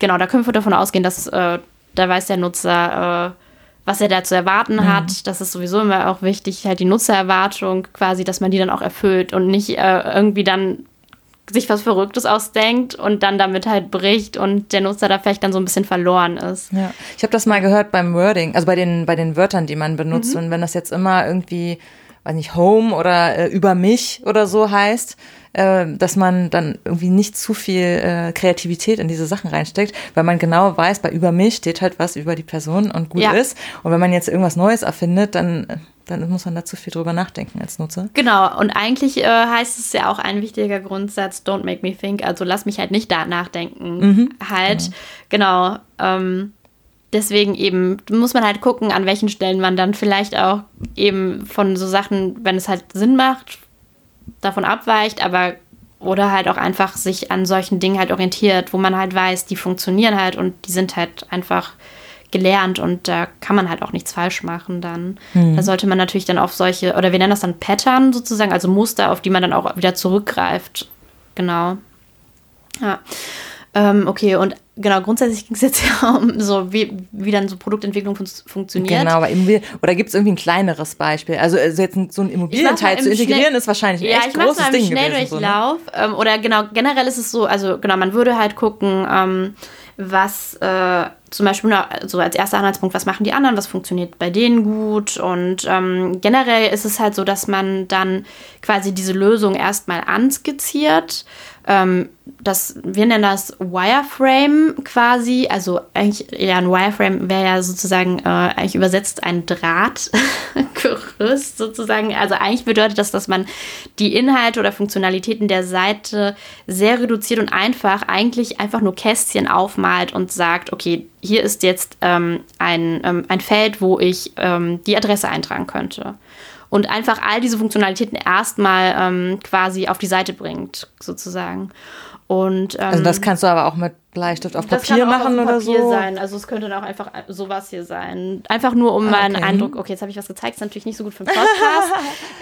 genau, da können wir davon ausgehen, dass äh, da weiß der Nutzer, äh, was er da zu erwarten mhm. hat. Das ist sowieso immer auch wichtig, halt die Nutzererwartung quasi, dass man die dann auch erfüllt und nicht äh, irgendwie dann sich was Verrücktes ausdenkt und dann damit halt bricht und der Nutzer da vielleicht dann so ein bisschen verloren ist. Ja, ich habe das mal gehört beim Wording, also bei den, bei den Wörtern, die man benutzt. Mhm. Und wenn das jetzt immer irgendwie, weiß nicht, Home oder äh, über mich oder so heißt, äh, dass man dann irgendwie nicht zu viel äh, Kreativität in diese Sachen reinsteckt, weil man genau weiß, bei über mich steht halt was über die Person und gut ja. ist. Und wenn man jetzt irgendwas Neues erfindet, dann äh, dann muss man da zu viel drüber nachdenken als Nutzer. Genau, und eigentlich äh, heißt es ja auch ein wichtiger Grundsatz, don't make me think, also lass mich halt nicht da nachdenken. Mhm, halt, genau. genau ähm, deswegen eben muss man halt gucken, an welchen Stellen man dann vielleicht auch eben von so Sachen, wenn es halt Sinn macht, davon abweicht, aber oder halt auch einfach sich an solchen Dingen halt orientiert, wo man halt weiß, die funktionieren halt und die sind halt einfach gelernt und da kann man halt auch nichts falsch machen dann. Mhm. Da sollte man natürlich dann auf solche, oder wir nennen das dann Pattern sozusagen, also Muster, auf die man dann auch wieder zurückgreift. Genau. Ja. Ähm, okay, und genau, grundsätzlich ging es jetzt *laughs* ja um so, wie, wie dann so Produktentwicklung fun funktioniert. Genau, aber oder gibt es irgendwie ein kleineres Beispiel? Also, also jetzt so ein Immobilienteil zu integrieren schnell, ist wahrscheinlich ein ja, echt großes Ding gewesen. Ja, ich Schnelldurchlauf. So, ne? ähm, oder genau, generell ist es so, also genau, man würde halt gucken, ähm, was äh, zum Beispiel so als erster Anhaltspunkt, was machen die anderen, was funktioniert bei denen gut. Und ähm, generell ist es halt so, dass man dann quasi diese Lösung erstmal anskizziert ähm, das, wir nennen das Wireframe quasi. Also eigentlich, ja, ein Wireframe wäre ja sozusagen äh, eigentlich übersetzt ein Drahtgerüst *laughs* sozusagen. Also eigentlich bedeutet das, dass man die Inhalte oder Funktionalitäten der Seite sehr reduziert und einfach eigentlich einfach nur Kästchen aufmalt und sagt, okay, hier ist jetzt ähm, ein, ähm, ein Feld, wo ich ähm, die Adresse eintragen könnte und einfach all diese Funktionalitäten erstmal ähm, quasi auf die Seite bringt, sozusagen. Und, ähm, also das kannst du aber auch mit Bleistift auf Papier machen oder so? Das kann Papier sein. Also es könnte dann auch einfach sowas hier sein. Einfach nur um ah, okay. meinen Eindruck, okay, jetzt habe ich was gezeigt, ist natürlich nicht so gut für den Podcast.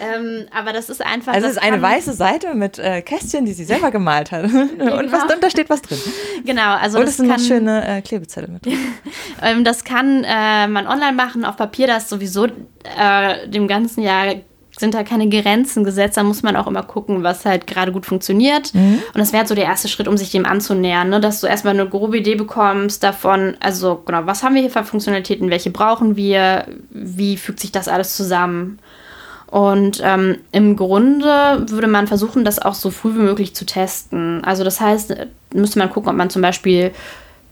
*laughs* ähm, aber das ist einfach. Also es ist eine weiße Seite mit äh, Kästchen, die sie selber gemalt hat. *laughs* Und genau. was, da steht was drin. Genau, also Und es sind noch schöne äh, Klebezettel mit drin. *laughs* ähm, das kann äh, man online machen, auf Papier, das sowieso äh, dem ganzen Jahr sind da keine Grenzen gesetzt. Da muss man auch immer gucken, was halt gerade gut funktioniert. Mhm. Und das wäre halt so der erste Schritt, um sich dem anzunähern, ne? dass du erstmal eine grobe Idee bekommst davon, also genau, was haben wir hier für Funktionalitäten, welche brauchen wir, wie fügt sich das alles zusammen. Und ähm, im Grunde würde man versuchen, das auch so früh wie möglich zu testen. Also das heißt, müsste man gucken, ob man zum Beispiel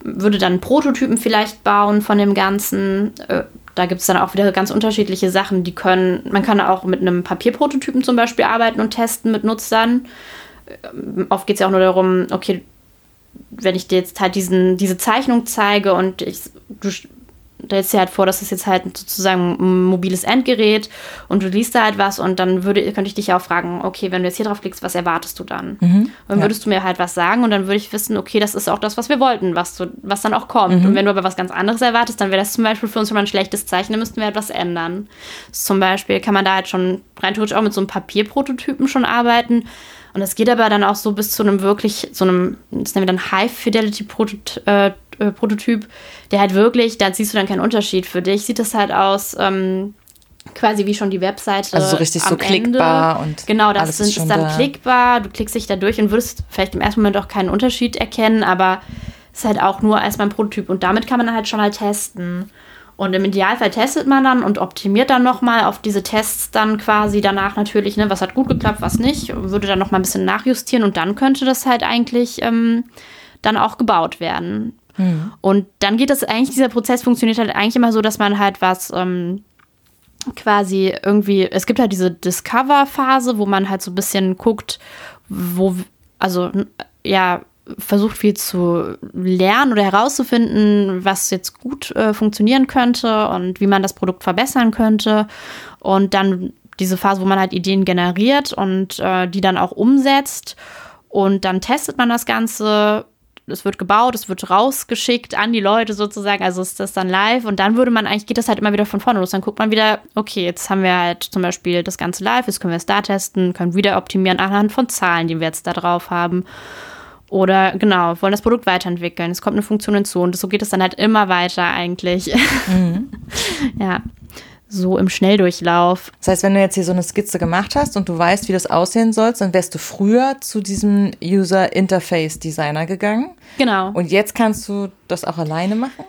würde dann Prototypen vielleicht bauen von dem Ganzen, äh, da gibt es dann auch wieder ganz unterschiedliche Sachen, die können, man kann auch mit einem Papierprototypen zum Beispiel arbeiten und testen mit Nutzern. Ähm, oft geht es ja auch nur darum, okay, wenn ich dir jetzt halt diesen, diese Zeichnung zeige und ich, du stellst dir halt vor, das ist jetzt halt sozusagen ein mobiles Endgerät und du liest da halt was und dann würde, könnte ich dich auch fragen, okay, wenn du jetzt hier drauf klickst, was erwartest du dann? Mhm, und dann ja. würdest du mir halt was sagen und dann würde ich wissen, okay, das ist auch das, was wir wollten, was, du, was dann auch kommt. Mhm. Und wenn du aber was ganz anderes erwartest, dann wäre das zum Beispiel für uns schon mal ein schlechtes Zeichen, dann müssten wir etwas ändern. Zum Beispiel kann man da halt schon rein theoretisch auch mit so einem Papierprototypen schon arbeiten. Und das geht aber dann auch so bis zu einem wirklich, so einem, das nennen wir dann High-Fidelity-Prototyp. Äh, Prototyp, der halt wirklich, da siehst du dann keinen Unterschied. Für dich sieht das halt aus, ähm, quasi wie schon die Webseite. Also so richtig so klickbar und. Genau, das sind, ist, ist dann da. klickbar, du klickst dich da durch und würdest vielleicht im ersten Moment auch keinen Unterschied erkennen, aber es ist halt auch nur erstmal ein Prototyp und damit kann man dann halt schon mal testen. Und im Idealfall testet man dann und optimiert dann nochmal auf diese Tests dann quasi danach natürlich, ne, was hat gut geklappt, was nicht, würde dann nochmal ein bisschen nachjustieren und dann könnte das halt eigentlich ähm, dann auch gebaut werden. Mhm. Und dann geht das eigentlich, dieser Prozess funktioniert halt eigentlich immer so, dass man halt was ähm, quasi irgendwie, es gibt halt diese Discover-Phase, wo man halt so ein bisschen guckt, wo, also ja, versucht viel zu lernen oder herauszufinden, was jetzt gut äh, funktionieren könnte und wie man das Produkt verbessern könnte. Und dann diese Phase, wo man halt Ideen generiert und äh, die dann auch umsetzt. Und dann testet man das Ganze es wird gebaut, es wird rausgeschickt an die Leute sozusagen, also ist das dann live und dann würde man eigentlich, geht das halt immer wieder von vorne los. Dann guckt man wieder, okay, jetzt haben wir halt zum Beispiel das Ganze live, jetzt können wir es da testen, können wieder optimieren anhand von Zahlen, die wir jetzt da drauf haben. Oder genau, wollen das Produkt weiterentwickeln. Es kommt eine Funktion hinzu und so geht es dann halt immer weiter eigentlich. Mhm. *laughs* ja so im Schnelldurchlauf. Das heißt, wenn du jetzt hier so eine Skizze gemacht hast und du weißt, wie das aussehen soll, dann wärst du früher zu diesem User Interface Designer gegangen. Genau. Und jetzt kannst du das auch alleine machen?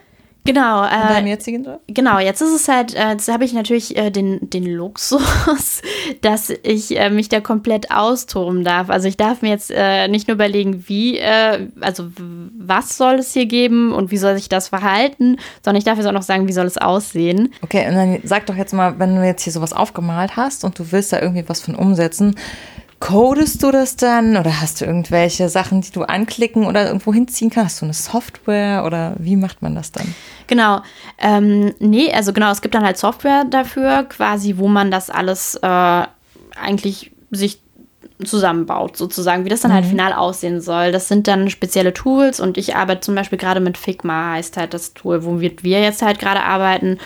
Genau. Äh, deinem jetzigen Job? Genau, jetzt ist es halt, äh, jetzt habe ich natürlich äh, den, den Luxus, *laughs* dass ich äh, mich da komplett austoben darf. Also ich darf mir jetzt äh, nicht nur überlegen, wie, äh, also was soll es hier geben und wie soll sich das verhalten, sondern ich darf jetzt auch noch sagen, wie soll es aussehen. Okay, und dann sag doch jetzt mal, wenn du jetzt hier sowas aufgemalt hast und du willst da irgendwie was von umsetzen, Codest du das dann oder hast du irgendwelche Sachen, die du anklicken oder irgendwo hinziehen kannst? Hast du eine Software oder wie macht man das dann? Genau. Ähm, nee, also genau, es gibt dann halt Software dafür, quasi, wo man das alles äh, eigentlich sich zusammenbaut, sozusagen, wie das dann halt mhm. halt final aussehen soll. Das sind dann spezielle Tools und ich arbeite zum Beispiel gerade mit Figma, heißt halt das Tool, wo wir, wir jetzt halt gerade arbeiten,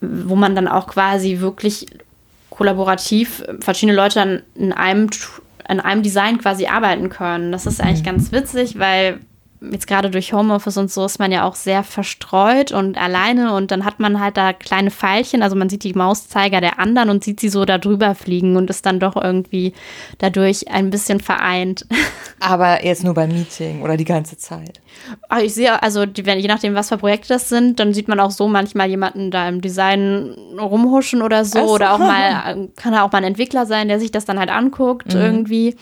wo man dann auch quasi wirklich kollaborativ verschiedene Leute dann in einem, in einem Design quasi arbeiten können. Das ist eigentlich mhm. ganz witzig, weil jetzt gerade durch Homeoffice und so ist man ja auch sehr verstreut und alleine und dann hat man halt da kleine Pfeilchen, also man sieht die Mauszeiger der anderen und sieht sie so da drüber fliegen und ist dann doch irgendwie dadurch ein bisschen vereint. *laughs* Aber jetzt nur beim Meeting oder die ganze Zeit? Ach, ich sehe, also die, je nachdem, was für Projekte das sind, dann sieht man auch so manchmal jemanden da im Design rumhuschen oder so. so. Oder auch mal, *laughs* kann auch mal ein Entwickler sein, der sich das dann halt anguckt mhm. irgendwie.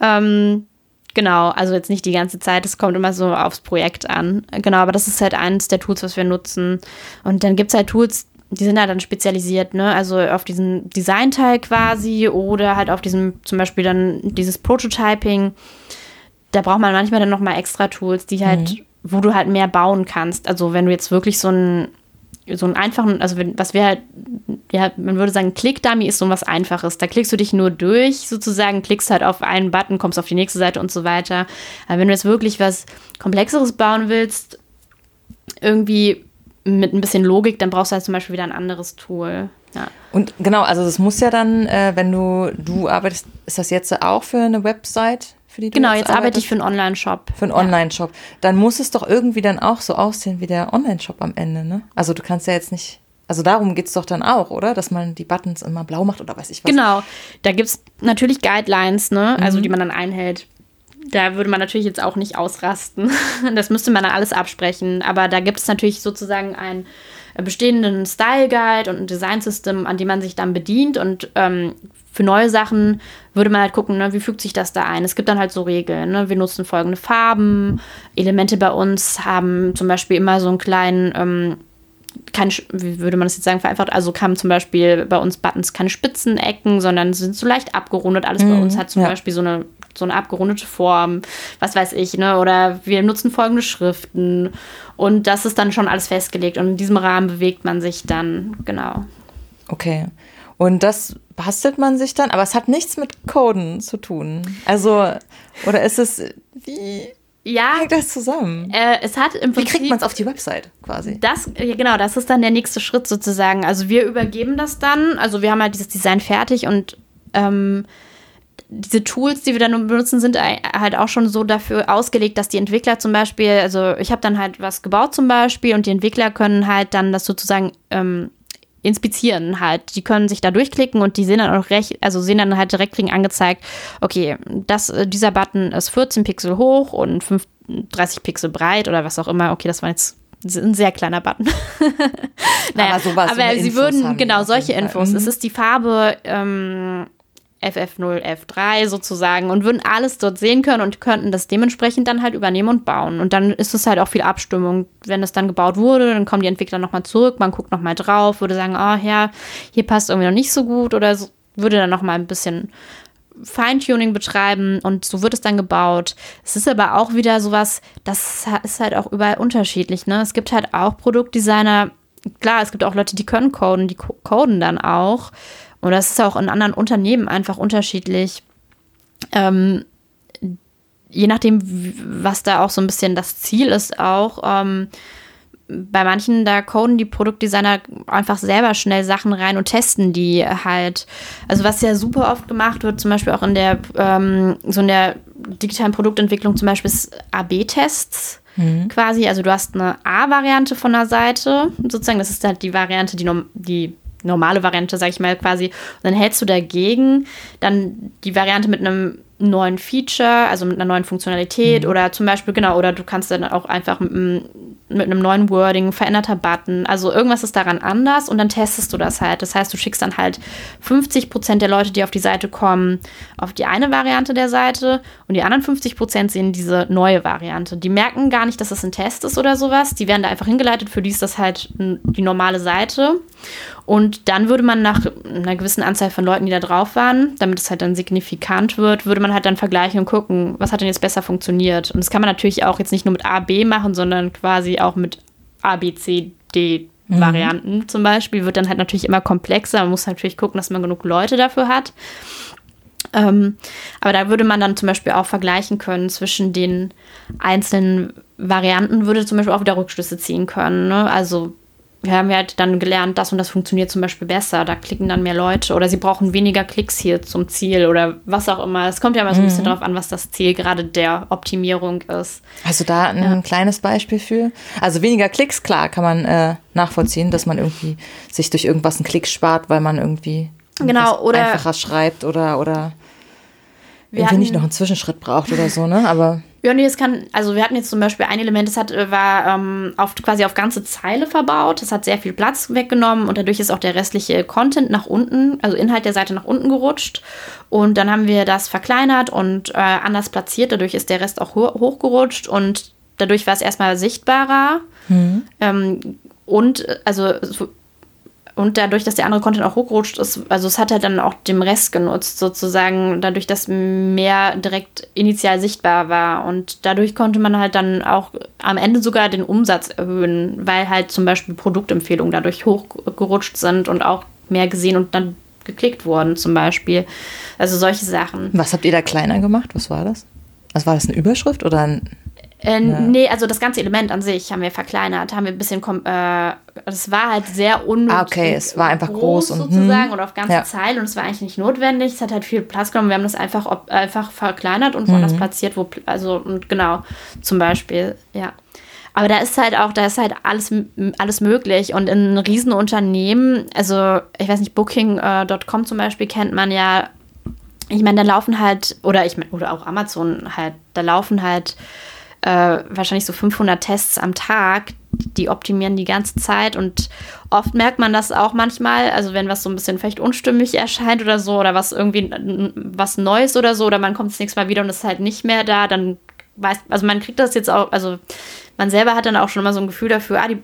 Ähm, Genau, also jetzt nicht die ganze Zeit, es kommt immer so aufs Projekt an. Genau, aber das ist halt eines der Tools, was wir nutzen. Und dann gibt es halt Tools, die sind halt dann spezialisiert, ne? Also auf diesen Designteil quasi oder halt auf diesem, zum Beispiel dann dieses Prototyping. Da braucht man manchmal dann nochmal extra Tools, die halt, mhm. wo du halt mehr bauen kannst. Also wenn du jetzt wirklich so ein so einen einfachen, also wenn, was wäre, ja, man würde sagen, Click-Dummy ist so was Einfaches. Da klickst du dich nur durch, sozusagen, klickst halt auf einen Button, kommst auf die nächste Seite und so weiter. Aber wenn du jetzt wirklich was Komplexeres bauen willst, irgendwie mit ein bisschen Logik, dann brauchst du halt zum Beispiel wieder ein anderes Tool. Ja. Und genau, also das muss ja dann, äh, wenn du, du arbeitest, ist das jetzt auch für eine Website? Für die du genau, jetzt, jetzt arbeite ich für einen Online-Shop. Für einen. Online-Shop. Dann muss es doch irgendwie dann auch so aussehen wie der Online-Shop am Ende, ne? Also du kannst ja jetzt nicht also darum geht es doch dann auch, oder? Dass man die Buttons immer blau macht oder weiß ich was. Genau. Da gibt es natürlich Guidelines, ne? Also mhm. die man dann einhält da würde man natürlich jetzt auch nicht ausrasten. *laughs* Das müsste man dann alles absprechen. Aber da gibt es natürlich sozusagen einen bestehenden Style Guide und ein Design System, an dem man sich dann bedient. Und ähm, für neue Sachen würde man halt gucken, ne, wie fügt sich das da ein. Es gibt dann halt so Regeln. Ne? Wir nutzen folgende Farben. Elemente bei uns haben zum Beispiel immer so einen kleinen. Ähm, kein, wie würde man das jetzt sagen, vereinfacht, also kamen zum Beispiel bei uns Buttons keine spitzen Ecken, sondern sind so leicht abgerundet. Alles mhm, bei uns hat zum ja. Beispiel so eine so eine abgerundete Form, was weiß ich, ne? Oder wir nutzen folgende Schriften. Und das ist dann schon alles festgelegt. Und in diesem Rahmen bewegt man sich dann, genau. Okay. Und das bastelt man sich dann, aber es hat nichts mit Coden zu tun. Also, oder ist es, wie ja, hängt das zusammen? Äh, es hat im Prinzip, Wie kriegt man es auf die Website quasi? Das, genau, das ist dann der nächste Schritt sozusagen. Also wir übergeben das dann, also wir haben halt dieses Design fertig und ähm, diese Tools, die wir dann benutzen, sind halt auch schon so dafür ausgelegt, dass die Entwickler zum Beispiel, also ich habe dann halt was gebaut zum Beispiel und die Entwickler können halt dann das sozusagen ähm, inspizieren halt. Die können sich da durchklicken und die sehen dann auch recht, also sehen dann halt direkt kriegen angezeigt, okay, das, äh, dieser Button ist 14 Pixel hoch und 35 Pixel breit oder was auch immer. Okay, das war jetzt ein sehr kleiner Button. *laughs* naja, aber, sowas, aber sie würden, genau, solche Infos. Mhm. Es ist die Farbe ähm, FF0, F3 sozusagen und würden alles dort sehen können und könnten das dementsprechend dann halt übernehmen und bauen. Und dann ist es halt auch viel Abstimmung. Wenn es dann gebaut wurde, dann kommen die Entwickler nochmal zurück, man guckt nochmal drauf, würde sagen, oh ja, hier passt irgendwie noch nicht so gut oder so, würde dann nochmal ein bisschen Feintuning betreiben und so wird es dann gebaut. Es ist aber auch wieder sowas, das ist halt auch überall unterschiedlich. Ne? Es gibt halt auch Produktdesigner, klar, es gibt auch Leute, die können coden, die coden dann auch. Und das ist auch in anderen Unternehmen einfach unterschiedlich. Ähm, je nachdem, was da auch so ein bisschen das Ziel ist, auch. Ähm, bei manchen, da coden die Produktdesigner einfach selber schnell Sachen rein und testen die halt. Also was ja super oft gemacht wird, zum Beispiel auch in der, ähm, so in der digitalen Produktentwicklung zum Beispiel ist AB-Tests mhm. quasi. Also du hast eine A-Variante von der Seite, sozusagen, das ist halt die Variante, die, die normale Variante, sag ich mal, quasi. Und dann hältst du dagegen dann die Variante mit einem neuen Feature, also mit einer neuen Funktionalität mhm. oder zum Beispiel, genau, oder du kannst dann auch einfach mit einem, mit einem neuen Wording, veränderter Button, also irgendwas ist daran anders und dann testest du das halt. Das heißt, du schickst dann halt 50 Prozent der Leute, die auf die Seite kommen, auf die eine Variante der Seite und die anderen 50 Prozent sehen diese neue Variante. Die merken gar nicht, dass das ein Test ist oder sowas. Die werden da einfach hingeleitet, für die ist das halt die normale Seite. Und dann würde man nach einer gewissen Anzahl von Leuten, die da drauf waren, damit es halt dann signifikant wird, würde man halt dann vergleichen und gucken, was hat denn jetzt besser funktioniert. Und das kann man natürlich auch jetzt nicht nur mit A, B machen, sondern quasi auch mit A, B, C, D Varianten mhm. zum Beispiel. Wird dann halt natürlich immer komplexer. Man muss natürlich gucken, dass man genug Leute dafür hat. Ähm, aber da würde man dann zum Beispiel auch vergleichen können zwischen den einzelnen Varianten, würde zum Beispiel auch wieder Rückschlüsse ziehen können. Ne? Also wir haben ja halt dann gelernt, das und das funktioniert zum Beispiel besser. Da klicken dann mehr Leute oder sie brauchen weniger Klicks hier zum Ziel oder was auch immer. Es kommt ja immer so ein bisschen mhm. drauf an, was das Ziel gerade der Optimierung ist. Also da ein ja. kleines Beispiel für? Also weniger Klicks, klar, kann man äh, nachvollziehen, dass man irgendwie sich durch irgendwas einen Klick spart, weil man irgendwie genau, oder einfacher schreibt oder, oder irgendwie nicht noch einen Zwischenschritt braucht oder so, ne? Aber. Ja, nee, es kann, also wir hatten jetzt zum Beispiel ein Element, das hat, äh, war ähm, auf, quasi auf ganze Zeile verbaut. Das hat sehr viel Platz weggenommen und dadurch ist auch der restliche Content nach unten, also Inhalt der Seite nach unten gerutscht. Und dann haben wir das verkleinert und äh, anders platziert. Dadurch ist der Rest auch ho hochgerutscht und dadurch war es erstmal sichtbarer. Mhm. Ähm, und also und dadurch, dass der andere Content auch hochgerutscht ist, also es hat halt dann auch dem Rest genutzt, sozusagen, dadurch, dass mehr direkt initial sichtbar war. Und dadurch konnte man halt dann auch am Ende sogar den Umsatz erhöhen, weil halt zum Beispiel Produktempfehlungen dadurch hochgerutscht sind und auch mehr gesehen und dann geklickt wurden, zum Beispiel. Also solche Sachen. Was habt ihr da kleiner gemacht? Was war das? Also war das eine Überschrift oder ein äh, ja. Nee, also das ganze Element an sich haben wir verkleinert, haben wir ein bisschen, äh, es war halt sehr unnötig. Ah, okay, es war einfach groß, groß und sozusagen und auf ganze ja. Zeilen und es war eigentlich nicht notwendig. Es hat halt viel Platz genommen. Wir haben das einfach, ob, einfach verkleinert und woanders mhm. platziert, wo, also und genau, zum Beispiel, ja. Aber da ist halt auch, da ist halt alles, alles möglich. Und in Riesenunternehmen, also ich weiß nicht, Booking.com äh, zum Beispiel kennt man ja, ich meine, da laufen halt, oder ich meine, oder auch Amazon halt, da laufen halt äh, wahrscheinlich so 500 Tests am Tag, die optimieren die ganze Zeit und oft merkt man das auch manchmal, also wenn was so ein bisschen vielleicht unstimmig erscheint oder so oder was irgendwie was Neues oder so oder man kommt das nächste Mal wieder und ist halt nicht mehr da, dann weiß, also man kriegt das jetzt auch, also man selber hat dann auch schon immer so ein Gefühl dafür, ah, die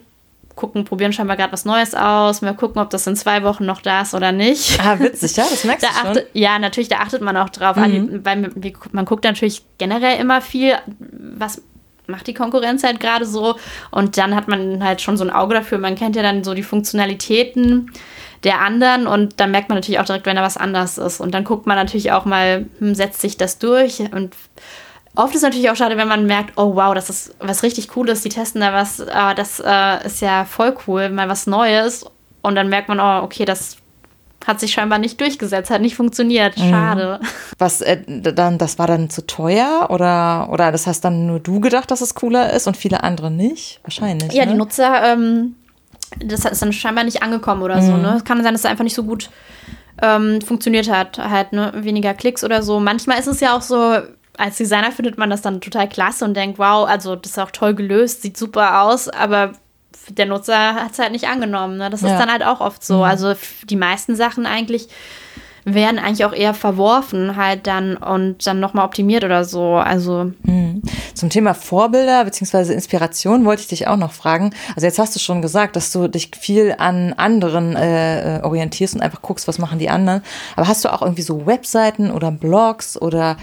gucken, probieren scheinbar gerade was Neues aus. Mal gucken, ob das in zwei Wochen noch da ist oder nicht. Ah, witzig, ja, das merkst da du achtet, Ja, natürlich, da achtet man auch drauf. Mhm. Weil man guckt natürlich generell immer viel, was macht die Konkurrenz halt gerade so. Und dann hat man halt schon so ein Auge dafür. Man kennt ja dann so die Funktionalitäten der anderen und dann merkt man natürlich auch direkt, wenn da was anders ist. Und dann guckt man natürlich auch mal, hm, setzt sich das durch. Und oft ist natürlich auch schade, wenn man merkt, oh wow, das ist was richtig Cooles, die testen da was, das äh, ist ja voll cool, mal was Neues. Und dann merkt man, oh, okay, das hat sich scheinbar nicht durchgesetzt, hat nicht funktioniert. Mhm. Schade. Was äh, dann, das war dann zu teuer oder, oder das hast dann nur du gedacht, dass es cooler ist und viele andere nicht? Wahrscheinlich. Ja, ne? die Nutzer, ähm, das ist dann scheinbar nicht angekommen oder mhm. so. Ne? Es kann sein, dass es einfach nicht so gut ähm, funktioniert hat. Halt, ne? Weniger Klicks oder so. Manchmal ist es ja auch so, als Designer findet man das dann total klasse und denkt, wow, also das ist auch toll gelöst, sieht super aus, aber der Nutzer hat es halt nicht angenommen. Ne? Das ja. ist dann halt auch oft so. Mhm. Also die meisten Sachen eigentlich werden eigentlich auch eher verworfen halt dann und dann nochmal optimiert oder so. Also mhm. zum Thema Vorbilder bzw. Inspiration wollte ich dich auch noch fragen. Also jetzt hast du schon gesagt, dass du dich viel an anderen äh, äh orientierst und einfach guckst, was machen die anderen. Aber hast du auch irgendwie so Webseiten oder Blogs oder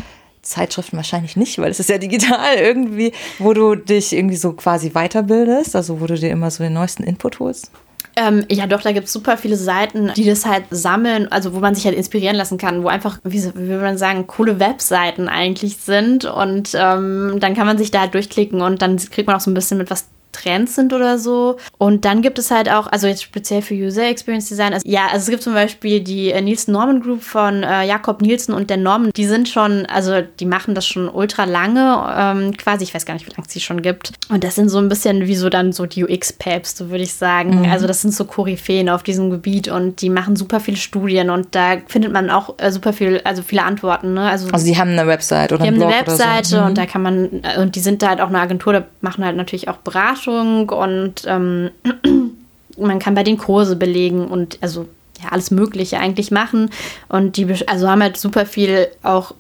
Zeitschriften wahrscheinlich nicht, weil es ist ja digital irgendwie, wo du dich irgendwie so quasi weiterbildest, also wo du dir immer so den neuesten Input holst? Ähm, ja, doch, da gibt es super viele Seiten, die das halt sammeln, also wo man sich halt inspirieren lassen kann, wo einfach, wie, wie würde man sagen, coole Webseiten eigentlich sind. Und ähm, dann kann man sich da halt durchklicken und dann kriegt man auch so ein bisschen mit, was Trends sind oder so. Und dann gibt es halt auch, also jetzt speziell für User Experience Design, also, ja, also es gibt zum Beispiel die äh, Nielsen Norman Group von äh, Jakob Nielsen und der Norman, die sind schon, also die machen das schon ultra lange, ähm, quasi, ich weiß gar nicht, wie lange es die schon gibt. Und das sind so ein bisschen wie so dann so die UX-Papes, würde ich sagen. Mhm. Also das sind so Koryphäen auf diesem Gebiet und die machen super viele Studien und da findet man auch äh, super viel, also viele Antworten. Ne? Also, also die haben eine Website oder Die haben eine Webseite so. mhm. und da kann man, äh, und die sind da halt auch eine Agentur, da machen halt natürlich auch Beratung Forschung und ähm, *clears throat* man kann bei den Kurse belegen und also ja, alles Mögliche eigentlich machen. Und die also haben halt super viel auch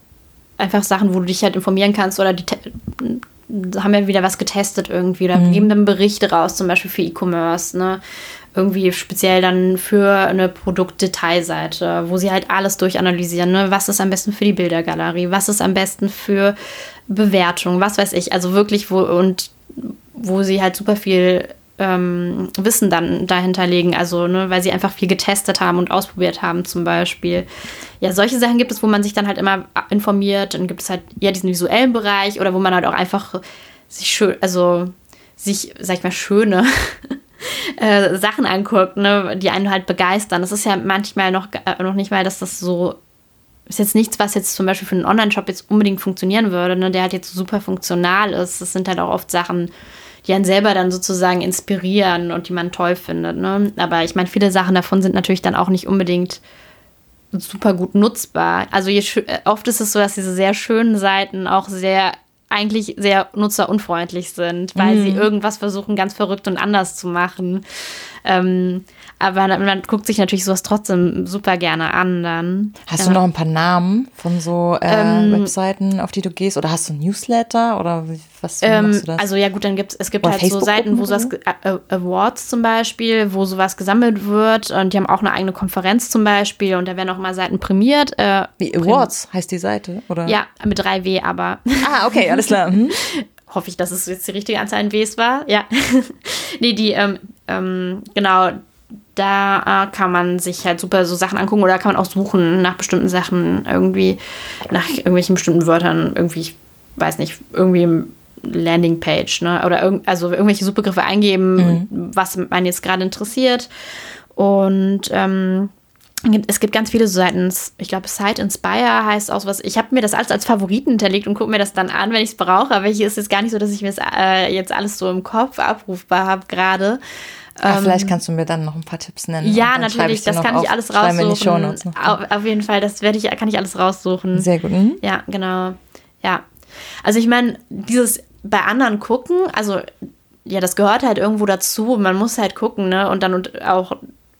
einfach Sachen, wo du dich halt informieren kannst oder die haben ja wieder was getestet irgendwie oder mhm. geben dann Berichte raus, zum Beispiel für E-Commerce, ne? Irgendwie speziell dann für eine Produktdetailseite, wo sie halt alles durchanalysieren, ne? Was ist am besten für die Bildergalerie, was ist am besten für Bewertung, was weiß ich. Also wirklich, wo und wo sie halt super viel ähm, Wissen dann dahinter legen, also ne, weil sie einfach viel getestet haben und ausprobiert haben zum Beispiel. Ja, solche Sachen gibt es, wo man sich dann halt immer informiert. Dann gibt es halt eher diesen visuellen Bereich oder wo man halt auch einfach sich schön, also sich, sag ich mal, schöne *laughs* äh, Sachen anguckt, ne, die einen halt begeistern. Das ist ja manchmal noch, äh, noch nicht mal, dass das so ist jetzt nichts, was jetzt zum Beispiel für einen Online-Shop jetzt unbedingt funktionieren würde, ne, der halt jetzt super funktional ist. Das sind halt auch oft Sachen, die einen selber dann sozusagen inspirieren und die man toll findet. Ne? Aber ich meine, viele Sachen davon sind natürlich dann auch nicht unbedingt super gut nutzbar. Also je, oft ist es so, dass diese sehr schönen Seiten auch sehr eigentlich sehr nutzerunfreundlich sind, weil mhm. sie irgendwas versuchen, ganz verrückt und anders zu machen. Ähm, aber man, man, guckt sich natürlich sowas trotzdem super gerne an dann. Hast ja. du noch ein paar Namen von so äh, ähm, Webseiten, auf die du gehst? Oder hast du ein Newsletter? Oder Was Ähm, machst du das? also ja gut, dann gibt es gibt Oder halt so Seiten, wo sowas, äh, Awards zum Beispiel, wo sowas gesammelt wird und die haben auch eine eigene Konferenz zum Beispiel und da werden auch mal Seiten prämiert. Äh, Wie Awards heißt die Seite, oder? ja, mit 3W aber. Ah, okay, alles klar. Mhm. *laughs* Hoffe ich, dass es jetzt die richtige Anzahl an Ws war. Ja. *laughs* nee, die, ähm, ähm, genau, da äh, kann man sich halt super so Sachen angucken oder kann man auch suchen nach bestimmten Sachen, irgendwie, nach irgendwelchen bestimmten Wörtern, irgendwie, ich weiß nicht, irgendwie im Landingpage, ne? Oder irgend, also irgendwelche Suchbegriffe eingeben, was man jetzt gerade interessiert. Und ähm, es gibt ganz viele Seiten, ich glaube, Site Inspire heißt auch was. Ich habe mir das alles als Favoriten hinterlegt und gucke mir das dann an, wenn ich es brauche. Aber hier ist es gar nicht so, dass ich mir das äh, jetzt alles so im Kopf abrufbar habe gerade. Ah, vielleicht kannst du mir dann noch ein paar Tipps nennen. Ja, natürlich, das kann auf. ich alles raussuchen. Auf, auf jeden Fall, das werde ich, kann ich alles raussuchen. Sehr gut. Mhm. Ja, genau. Ja. Also ich meine, dieses bei anderen gucken, also ja, das gehört halt irgendwo dazu. Man muss halt gucken, ne? Und dann und auch,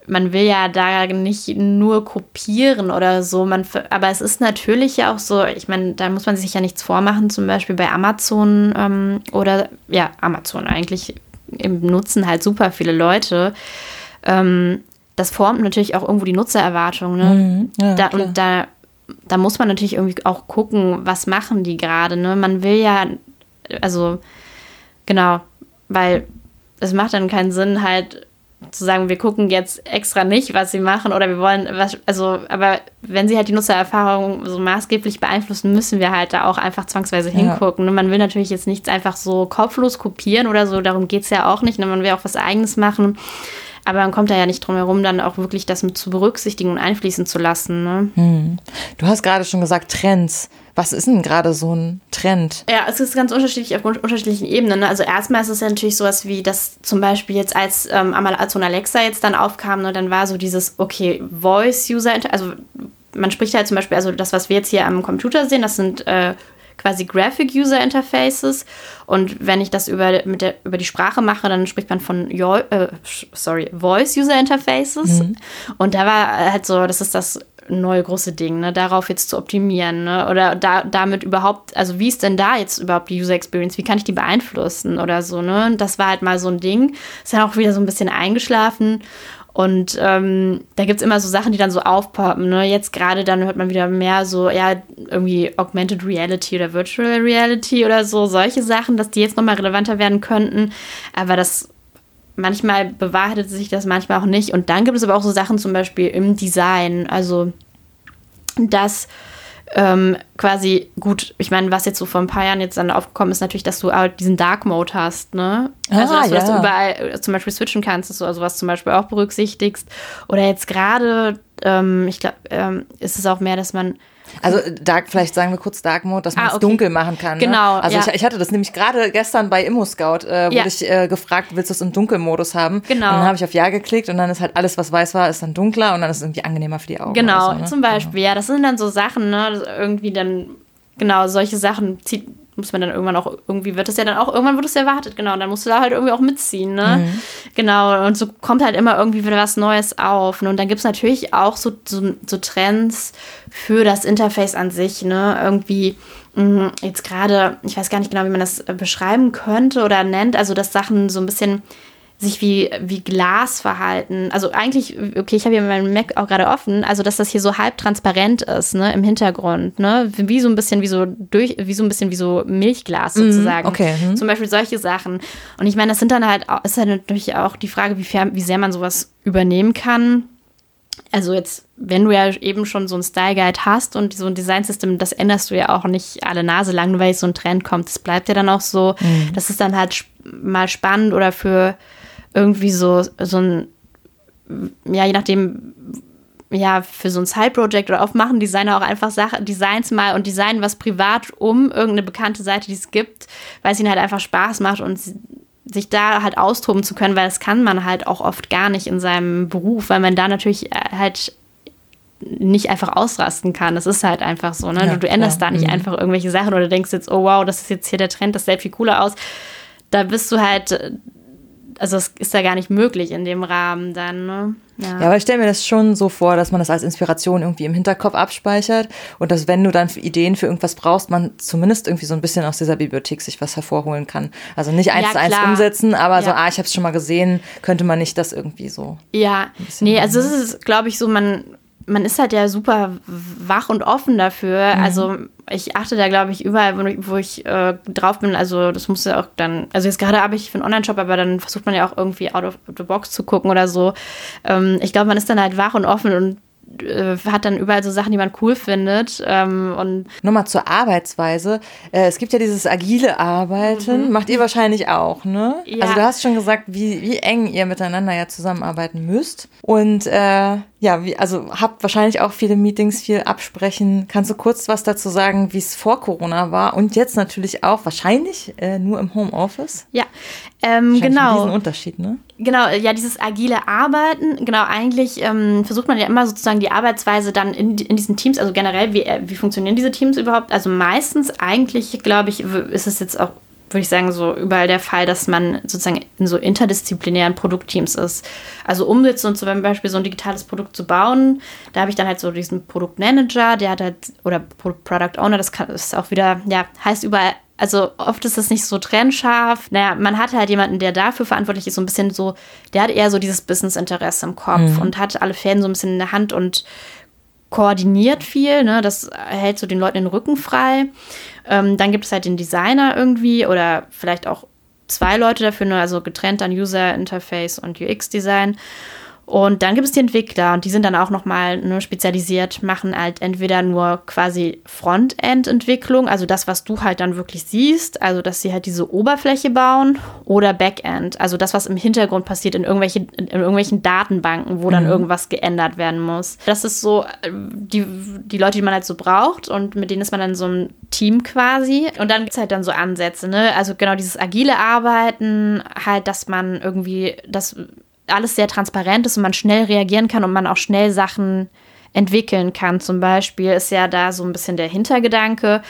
man will ja da nicht nur kopieren oder so. Man, aber es ist natürlich ja auch so, ich meine, da muss man sich ja nichts vormachen, zum Beispiel bei Amazon ähm, oder ja, Amazon eigentlich im Nutzen halt super viele Leute. Ähm, das formt natürlich auch irgendwo die Nutzererwartung, ne? Mhm. Ja, da, und da, da muss man natürlich irgendwie auch gucken, was machen die gerade. Ne? Man will ja, also genau, weil es macht dann keinen Sinn, halt zu sagen, wir gucken jetzt extra nicht, was sie machen oder wir wollen, was, also, aber wenn sie halt die Nutzererfahrung so maßgeblich beeinflussen, müssen wir halt da auch einfach zwangsweise hingucken. Ne? Man will natürlich jetzt nichts einfach so kopflos kopieren oder so, darum geht es ja auch nicht. Ne? Man will auch was Eigenes machen. Aber man kommt da ja nicht drum herum, dann auch wirklich das mit zu berücksichtigen und einfließen zu lassen. Ne? Du hast gerade schon gesagt, Trends. Was ist denn gerade so ein Trend? Ja, es ist ganz unterschiedlich auf unterschiedlichen Ebenen. ne? Also erstmal ist es ja natürlich sowas wie, dass zum Beispiel jetzt als ähm, Amazon Alexa jetzt dann aufkam, ne, dann war so dieses, okay, Voice-User, also man spricht halt zum Beispiel, also das, was wir jetzt hier am Computer sehen, das sind äh, quasi Graphic User Interfaces. Und wenn ich das über, mit der, über die Sprache mache, dann spricht man von Yo äh, sorry, Voice User Interfaces. Und da war halt so, das ist das neue große Ding, ne, darauf jetzt zu optimieren, ne, oder da, damit überhaupt, also wie ist denn da jetzt überhaupt die User Experience, wie kann ich die beeinflussen oder so, ne, und das war halt mal so ein Ding, ist dann auch wieder so ein bisschen eingeschlafen und ähm, da gibt es immer so Sachen, die dann so aufpoppen. Ne? Jetzt gerade dann hört man wieder mehr so, ja, irgendwie Augmented Reality oder Virtual Reality oder so, solche Sachen, dass die jetzt nochmal relevanter werden könnten. Aber das manchmal bewahrheitet sich das manchmal auch nicht. Und dann gibt es aber auch so Sachen zum Beispiel im Design. Also, dass ähm, quasi, gut, ich meine, was jetzt so vor ein paar Jahren jetzt dann aufgekommen ist, natürlich, dass du halt diesen Dark Mode hast, ne? Also, Ah, dass du das ja. überall äh, zum Beispiel switchen kannst, dass du also was zum Beispiel auch berücksichtigst. Oder jetzt gerade, ähm, ich glaube, ähm, ist es auch mehr, dass man Also Dark, vielleicht sagen wir kurz Dark Mode, dass man es Ah, okay. dunkel machen kann. Ne? Genau, Also ja. ich, ich hatte das nämlich gerade gestern bei Immo Scout, äh, wurde Ja. ich äh, gefragt, willst du es im Dunkelmodus haben? Genau. Und dann habe ich auf Ja geklickt und dann ist halt alles, was weiß war, ist dann dunkler und dann ist es irgendwie angenehmer für die Augen. Genau, so, ne? zum Beispiel, ja, das sind dann so Sachen, ne, irgendwie dann, genau, solche Sachen zieht, muss man dann irgendwann auch, irgendwie wird es ja dann auch, irgendwann wird es erwartet, genau, und dann musst du da halt irgendwie auch mitziehen, ne, Mhm. genau, und so kommt halt immer irgendwie wieder was Neues auf, ne, und dann gibt es natürlich auch so, so, so Trends für das Interface an sich, ne, irgendwie, mh, jetzt gerade, ich weiß gar nicht genau, wie man das äh, beschreiben könnte oder nennt, also dass Sachen so ein bisschen sich wie, wie Glas verhalten. Also eigentlich, okay, ich habe hier meinen Mac auch gerade offen, also dass das hier so halb transparent ist, ne, im Hintergrund, ne? Wie so ein bisschen wie so durch, wie so ein bisschen wie so Milchglas sozusagen. okay, mhm. Zum Beispiel solche Sachen. Und ich meine, das sind dann halt, auch- ist halt natürlich auch die Frage, wie, fair, wie sehr man sowas übernehmen kann. Also jetzt, wenn du ja eben schon so ein Style Guide hast und so ein Design System, das änderst du ja auch nicht alle Nase lang, nur weil jetzt so ein Trend kommt. Das bleibt ja dann auch so. Das ist dann halt mal spannend oder für irgendwie so, so ein, ja, je nachdem, ja, für so ein Side-Project oder oft machen Designer auch einfach Sachen, Designs mal und designen was privat um irgendeine bekannte Seite, die es gibt, weil es ihnen halt einfach Spaß macht und sich da halt austoben zu können, weil das kann man halt auch oft gar nicht in seinem Beruf, weil man da natürlich äh, halt nicht einfach ausrasten kann. Das ist halt einfach so. Ne? Ja, du, du änderst klar. da nicht Mhm. einfach irgendwelche Sachen oder denkst jetzt, oh wow, das ist jetzt hier der Trend, das sieht viel cooler aus. Da bist du halt, also es ist ja gar nicht möglich in dem Rahmen dann, ne? Ja. ja, aber ich stelle mir das schon so vor, dass man das als Inspiration irgendwie im Hinterkopf abspeichert und dass, wenn du dann Ideen für irgendwas brauchst, man zumindest irgendwie so ein bisschen aus dieser Bibliothek sich was hervorholen kann. Also nicht eins ja, zu eins umsetzen, aber ja. so, ah, ich habe es schon mal gesehen, könnte man nicht das irgendwie so. Ja, nee, also es ist, glaube ich, so, man man ist halt ja super wach und offen dafür. Mhm. Also ich achte da, glaube ich, überall, wo ich, wo ich äh, drauf bin. Also das muss ja auch dann, also jetzt gerade habe ich für einen Online-Shop, aber dann versucht man ja auch irgendwie out of the box zu gucken oder so. Ähm, ich glaube, man ist dann halt wach und offen und äh, hat dann überall so Sachen, die man cool findet. Ähm, und Nochmal zur Arbeitsweise. Äh, es gibt ja dieses agile Arbeiten. Mhm. Macht ihr wahrscheinlich auch, ne? Ja. Also du hast schon gesagt, wie, wie eng ihr miteinander ja zusammenarbeiten müsst. Und äh, ja, wie, also habt wahrscheinlich auch viele Meetings, viel absprechen. Kannst du kurz was dazu sagen, wie es vor Corona war und jetzt natürlich auch wahrscheinlich äh, nur im Homeoffice? Ja, ähm, genau. Ein Unterschied, ne? Genau, ja, dieses agile Arbeiten, genau, eigentlich ähm, versucht man ja immer sozusagen die Arbeitsweise dann in, in diesen Teams, also generell, wie, äh, wie funktionieren diese Teams überhaupt? Also meistens eigentlich, glaube ich, ist es jetzt auch würde ich sagen, so überall der Fall, dass man sozusagen in so interdisziplinären Produktteams ist. Also umsetzen und zum Beispiel so ein digitales Produkt zu bauen, da habe ich dann halt so diesen Produktmanager, der hat halt, oder Product Owner, das kann, ist auch wieder, ja, heißt überall also oft ist es nicht so trennscharf. Naja, man hat halt jemanden, der dafür verantwortlich ist, so ein bisschen so, der hat eher so dieses Business-Interesse im Kopf mhm. und hat alle Fäden so ein bisschen in der Hand und koordiniert viel. Ne? Das hält so den Leuten den Rücken frei. Ähm, dann gibt es halt den Designer irgendwie oder vielleicht auch zwei Leute dafür, ne? also getrennt an User Interface und UX Design. Und dann gibt es die Entwickler und die sind dann auch nochmal ne, spezialisiert, machen halt entweder nur quasi Frontend-Entwicklung, also das, was du halt dann wirklich siehst, also dass sie halt diese Oberfläche bauen, oder Backend, also das, was im Hintergrund passiert in, irgendwelche, in irgendwelchen Datenbanken, wo dann mhm. irgendwas geändert werden muss. Das ist so äh, die, die Leute, die man halt so braucht und mit denen ist man dann so ein Team quasi. Und dann gibt es halt dann so Ansätze, ne? Also genau dieses agile Arbeiten, halt, dass man irgendwie das alles sehr transparent ist und man schnell reagieren kann und man auch schnell Sachen entwickeln kann. Zum Beispiel ist ja da so ein bisschen der Hintergedanke.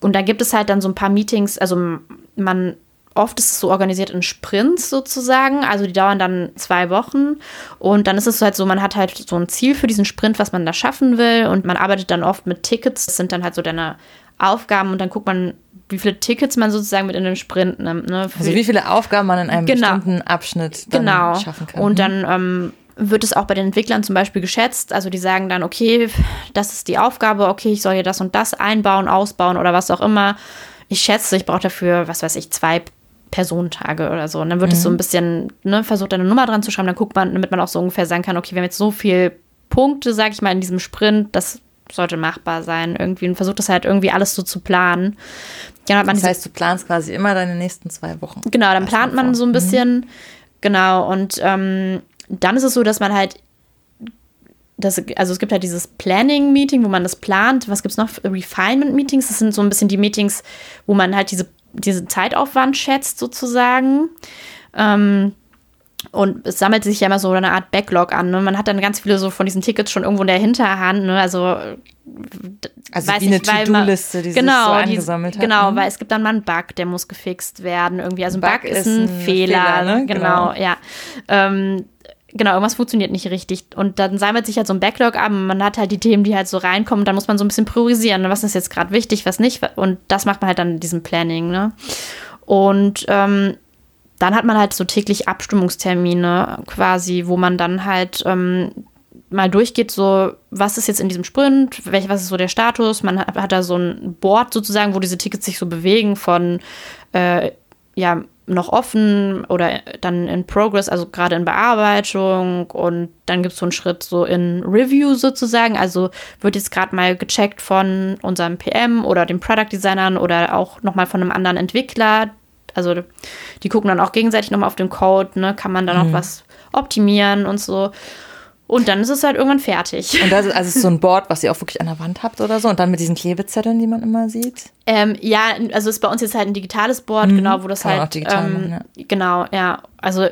Und da gibt es halt dann so ein paar Meetings, also man oft ist es so organisiert in Sprints sozusagen, also die dauern dann zwei Wochen und dann ist es halt so, man hat halt so ein Ziel für diesen Sprint, was man da schaffen will und man arbeitet dann oft mit Tickets, das sind dann halt so deine Aufgaben und dann guckt man, wie viele Tickets man sozusagen mit in den Sprint nimmt. Ne? Also wie viele Aufgaben man in einem genau. bestimmten Abschnitt genau. schaffen kann. Und mhm. dann ähm, wird es auch bei den Entwicklern zum Beispiel geschätzt. Also die sagen dann, okay, das ist die Aufgabe, okay, ich soll hier das und das einbauen, ausbauen oder was auch immer. Ich schätze, ich brauche dafür, was weiß ich, zwei Personentage oder so. Und dann wird mhm. es so ein bisschen, ne, versucht eine Nummer dran zu schreiben, dann guckt man, damit man auch so ungefähr sagen kann, okay, wir haben jetzt so viele Punkte, sag ich mal, in diesem Sprint, das sollte machbar sein irgendwie und versucht das halt irgendwie alles so zu planen. Genau, das heißt, du planst quasi immer deine nächsten zwei Wochen. Genau, dann plant man so ein mhm. bisschen. Mhm. Genau, und ähm, dann ist es so, dass man halt das, also es gibt halt dieses Planning-Meeting, wo man das plant. Was gibt es noch? Refinement-Meetings. Das sind so ein bisschen die Meetings, wo man halt diese, diesen Zeitaufwand schätzt, sozusagen. Ähm, und es sammelt sich ja immer so eine Art Backlog an. Ne? Man hat dann ganz viele so von diesen Tickets schon irgendwo in der Hinterhand. Ne? Also, also wie eine To-Do-Liste, die genau, sich so angesammelt die, hat. Genau, ne? weil es gibt dann mal einen Bug, der muss gefixt werden. Irgendwie. Also ein Bug, Bug ist ein, ein Fehler. Fehler ne? genau, genau, ja. Ähm, genau, irgendwas funktioniert nicht richtig. Und dann sammelt sich halt so ein Backlog ab und man hat halt die Themen, die halt so reinkommen. Dann muss man so ein bisschen priorisieren. Ne? Was ist jetzt gerade wichtig, was nicht. Und das macht man halt dann in diesem Planning. Ne? Und ähm, dann hat man halt so täglich Abstimmungstermine quasi, wo man dann halt ähm, mal durchgeht, so, was ist jetzt in diesem Sprint, welch, was ist so der Status. Man hat, hat da so ein Board sozusagen, wo diese Tickets sich so bewegen von, äh, ja, noch offen oder dann in Progress, also gerade in Bearbeitung und dann gibt es so einen Schritt so in Review sozusagen, also wird jetzt gerade mal gecheckt von unserem PM oder den Product Designern oder auch nochmal von einem anderen Entwickler, also die gucken dann auch gegenseitig nochmal auf den Code, ne? Kann man da noch mhm. was optimieren und so. Und dann ist es halt irgendwann fertig. Und das ist also so ein *laughs* Board, was ihr auch wirklich an der Wand habt oder so. Und dann mit diesen Klebezetteln, die man immer sieht. Ähm, ja, also ist bei uns jetzt halt ein digitales Board, mhm. genau, wo das Kann halt. Auch digital ähm, machen, ja. Genau, ja. Also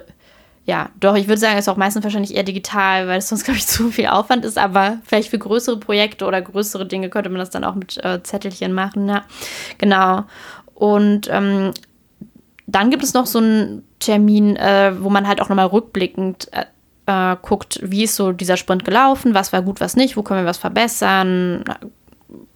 ja, doch, ich würde sagen, ist auch meistens wahrscheinlich eher digital, weil es sonst, *laughs* glaube ich, zu viel Aufwand ist. Aber vielleicht für größere Projekte oder größere Dinge könnte man das dann auch mit äh, Zettelchen machen, ja. Genau. Und ähm, dann gibt es noch so ein Termin, äh, wo man halt auch nochmal rückblickend äh, äh, guckt, wie ist so dieser Sprint gelaufen, was war gut, was nicht, wo können wir was verbessern,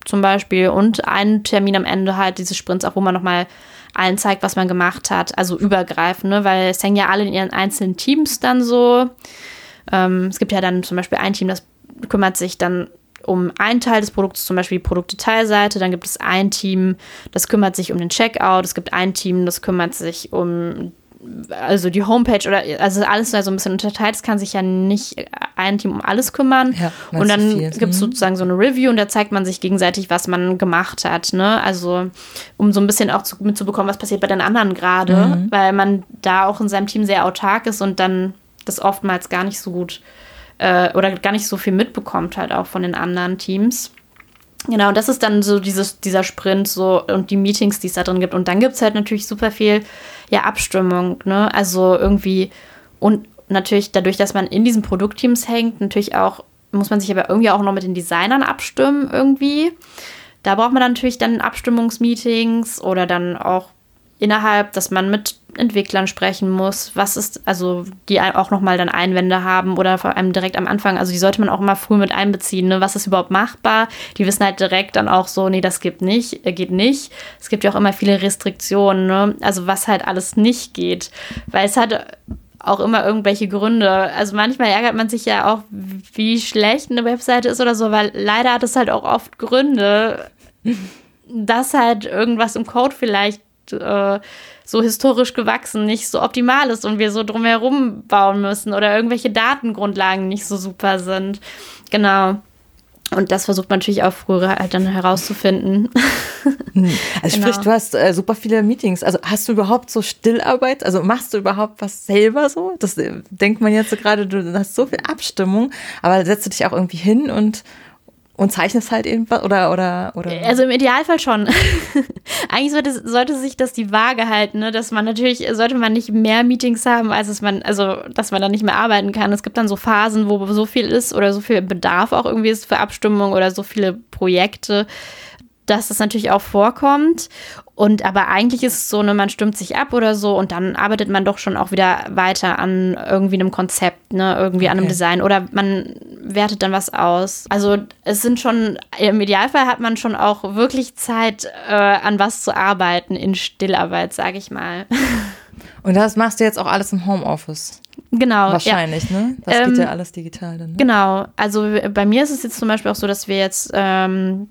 zum Beispiel. Und einen Termin am Ende halt dieses Sprints, auch wo man nochmal allen zeigt, was man gemacht hat, also übergreifend, ne? weil es hängen ja alle in ihren einzelnen Teams dann so. Ähm, es gibt ja dann zum Beispiel ein Team, das kümmert sich dann um einen Teil des Produkts, zum Beispiel die Produktdetailseite. Dann gibt es ein Team, das kümmert sich um den Checkout. Es gibt ein Team, das kümmert sich um also die Homepage oder also alles so ein bisschen unterteilt. Es kann sich ja nicht ein Team um alles kümmern. Ja, und dann gibt es mhm. sozusagen so eine Review und da zeigt man sich gegenseitig, was man gemacht hat. Ne? Also um so ein bisschen auch zu, mitzubekommen, was passiert bei den anderen gerade, mhm. weil man da auch in seinem Team sehr autark ist und dann das oftmals gar nicht so gut äh, oder gar nicht so viel mitbekommt halt auch von den anderen Teams. Genau, das ist dann so dieses, dieser Sprint so und die Meetings, die es da drin gibt. Und dann gibt es halt natürlich super viel ja, Abstimmung, ne? Also irgendwie und natürlich dadurch, dass man in diesen Produktteams hängt, natürlich auch, muss man sich aber irgendwie auch noch mit den Designern abstimmen irgendwie. Da braucht man dann natürlich dann Abstimmungsmeetings oder dann auch innerhalb, dass man mit Entwicklern sprechen muss, was ist, also die auch nochmal dann Einwände haben oder vor allem direkt am Anfang, also die sollte man auch immer früh mit einbeziehen, ne? was ist überhaupt machbar. Die wissen halt direkt dann auch so, nee, das gibt nicht, äh, geht nicht. Es gibt ja auch immer viele Restriktionen, ne? also was halt alles nicht geht, weil es hat auch immer irgendwelche Gründe. Also manchmal ärgert man sich ja auch, wie schlecht eine Webseite ist oder so, weil leider hat es halt auch oft Gründe, *laughs* dass halt irgendwas im Code vielleicht äh, so historisch gewachsen nicht so optimal ist und wir so drumherum bauen müssen oder irgendwelche Datengrundlagen nicht so super sind. Genau. Und das versucht man natürlich auch früher halt dann herauszufinden. *laughs* Hm. Also genau. sprich, du hast äh, super viele Meetings. Also hast du überhaupt so Stillarbeit? Also machst du überhaupt was selber so? Das äh, denkt man jetzt so gerade, du hast so viel Abstimmung, aber setzt du dich auch irgendwie hin und und zeichnest halt irgendwas oder oder oder? Also im Idealfall schon. *laughs* Eigentlich sollte, sollte sich das die Waage halten ne? dass man natürlich sollte man nicht mehr Meetings haben als es man also dass man dann nicht mehr arbeiten kann. Es gibt dann so Phasen wo so viel ist oder so viel Bedarf auch irgendwie ist für Abstimmung oder so viele Projekte dass das natürlich auch vorkommt. Und aber eigentlich ist es so, ne, man stimmt sich ab oder so und dann arbeitet man doch schon auch wieder weiter an irgendwie einem Konzept, ne, irgendwie okay. an einem Design oder man wertet dann was aus. Also es sind schon, im Idealfall hat man schon auch wirklich Zeit, äh, an was zu arbeiten in Stillarbeit, sage ich mal. *laughs* Und das machst du jetzt auch alles im Homeoffice? Genau. Wahrscheinlich, ja. ne? Das ähm, geht ja alles digital dann. Ne? Genau. Also bei mir ist es jetzt zum Beispiel auch so, dass wir jetzt ähm,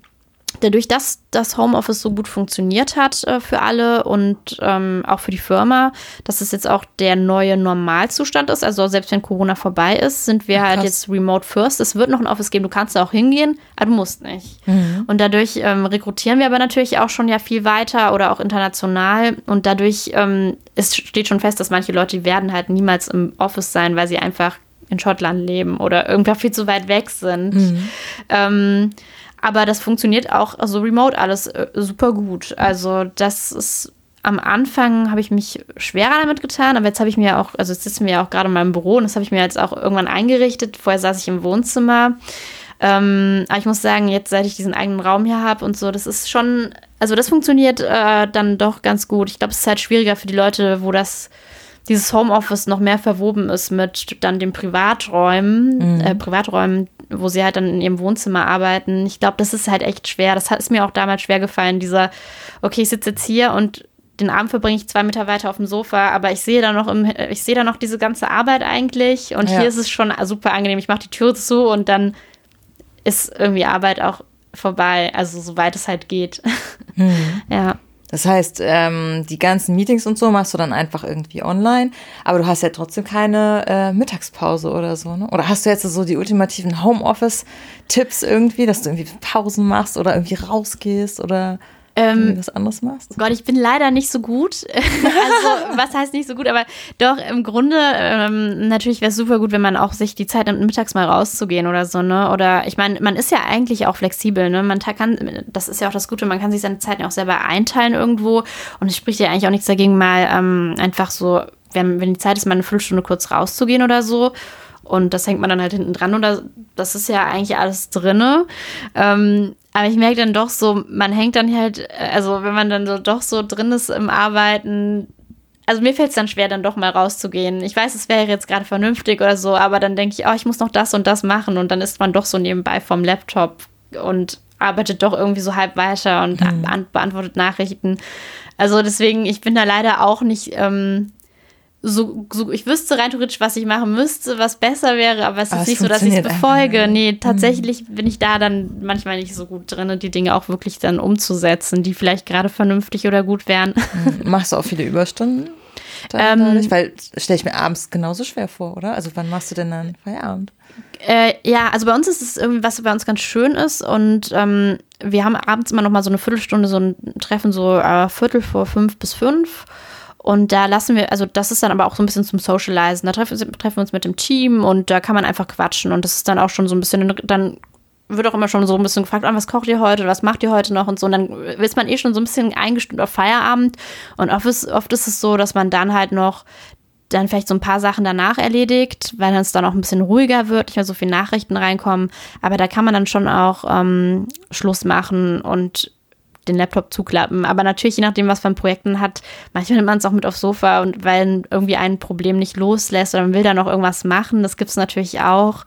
dadurch, dass das Homeoffice so gut funktioniert hat äh, für alle und ähm, auch für die Firma, dass es jetzt auch der neue Normalzustand ist. Also selbst wenn Corona vorbei ist, sind wir halt Krass. halt jetzt remote first. Es wird noch ein Office geben, du kannst da auch hingehen, aber du musst nicht. Mhm. Und dadurch ähm, rekrutieren wir aber natürlich auch schon ja viel weiter oder auch international. Und dadurch ähm, es steht schon fest, dass manche Leute, die werden halt niemals im Office sein, weil sie einfach in Schottland leben oder irgendwann viel zu weit weg sind. Mhm. Aber das funktioniert auch so also remote alles äh, super gut. Also das ist am Anfang habe ich mich schwerer damit getan, aber jetzt habe ich mir auch, also jetzt sitzen wir ja auch gerade in meinem Büro und das habe ich mir jetzt auch irgendwann eingerichtet. Vorher saß ich im Wohnzimmer. Ähm, aber ich muss sagen, jetzt seit ich diesen eigenen Raum hier habe und so, das ist schon, also das funktioniert äh, dann doch ganz gut. Ich glaube, es ist halt schwieriger für die Leute, wo das dieses Homeoffice noch mehr verwoben ist mit dann den Privaträumen, mhm. äh, Privaträumen, wo sie halt dann in ihrem Wohnzimmer arbeiten. Ich glaube, das ist halt echt schwer. Das hat, ist mir auch damals schwer gefallen, dieser, okay, ich sitze jetzt hier und den Abend verbringe ich zwei Meter weiter auf dem Sofa, aber ich sehe da noch im, ich sehe da noch diese ganze Arbeit eigentlich und ja. hier ist es schon super angenehm. Ich mache die Tür zu und dann ist irgendwie Arbeit auch vorbei, also soweit es halt geht. *laughs* Mhm. ja. Das heißt, ähm, die ganzen Meetings und so machst du dann einfach irgendwie online, aber du hast ja trotzdem keine äh, Mittagspause oder so, ne? Oder hast du jetzt so die ultimativen Homeoffice-Tipps irgendwie, dass du irgendwie Pausen machst oder irgendwie rausgehst oder ähm, was anderes machst? Gott, ich bin leider nicht so gut. *laughs* also, was heißt nicht so gut? Aber doch, im Grunde, ähm, natürlich wäre es super gut, wenn man auch sich die Zeit nimmt, mittags mal rauszugehen oder so, ne? Oder ich meine, man ist ja eigentlich auch flexibel, ne? Man kann, das ist ja auch das Gute, man kann sich seine Zeit ja auch selber einteilen irgendwo. Und es spricht ja eigentlich auch nichts dagegen, mal ähm, einfach so, wenn, wenn die Zeit ist, mal eine Viertelstunde kurz rauszugehen oder so. Und das hängt man dann halt hinten dran oder das ist ja eigentlich alles drinne. Ähm, aber ich merke dann doch so, man hängt dann halt, also wenn man dann so doch so drin ist im Arbeiten, also mir fällt es dann schwer, dann doch mal rauszugehen. Ich weiß, es wäre jetzt gerade vernünftig oder so, aber dann denke ich, oh, ich muss noch das und das machen und dann ist man doch so nebenbei vom Laptop und arbeitet doch irgendwie so halb weiter und mhm. beantwortet Nachrichten. Also deswegen, ich bin da leider auch nicht ähm, so, so, ich wüsste rein theoretisch, was ich machen müsste, was besser wäre, aber es aber ist nicht so, dass ich es befolge. Nee, mhm. tatsächlich mhm. bin ich da dann manchmal nicht so gut drin, die Dinge auch wirklich dann umzusetzen, die vielleicht gerade vernünftig oder gut wären. Mhm. Machst du auch viele Überstunden? Ähm, Weil stelle ich mir abends genauso schwer vor, oder? Also wann machst du denn dann Feierabend? Äh, ja, also bei uns ist es irgendwie, was bei uns ganz schön ist und ähm, wir haben abends immer noch mal so eine Viertelstunde, so ein Treffen, so äh, Viertel vor fünf bis fünf und da lassen wir, also das ist dann aber auch so ein bisschen zum Socializen. Da treffen, treffen wir uns mit dem Team und da kann man einfach quatschen. Und das ist dann auch schon so ein bisschen, dann wird auch immer schon so ein bisschen gefragt, oh, was kocht ihr heute, was macht ihr heute noch und so. Und dann ist man eh schon so ein bisschen eingestimmt auf Feierabend. Und oft ist, oft ist es so, dass man dann halt noch dann vielleicht so ein paar Sachen danach erledigt, weil es dann auch ein bisschen ruhiger wird, nicht mehr so viele Nachrichten reinkommen. Aber da kann man dann schon auch ähm, Schluss machen und den Laptop zuklappen. Aber natürlich, je nachdem, was man hat, manchmal nimmt man es auch mit aufs Sofa und weil irgendwie ein Problem nicht loslässt oder man will da noch irgendwas machen, das gibt es natürlich auch.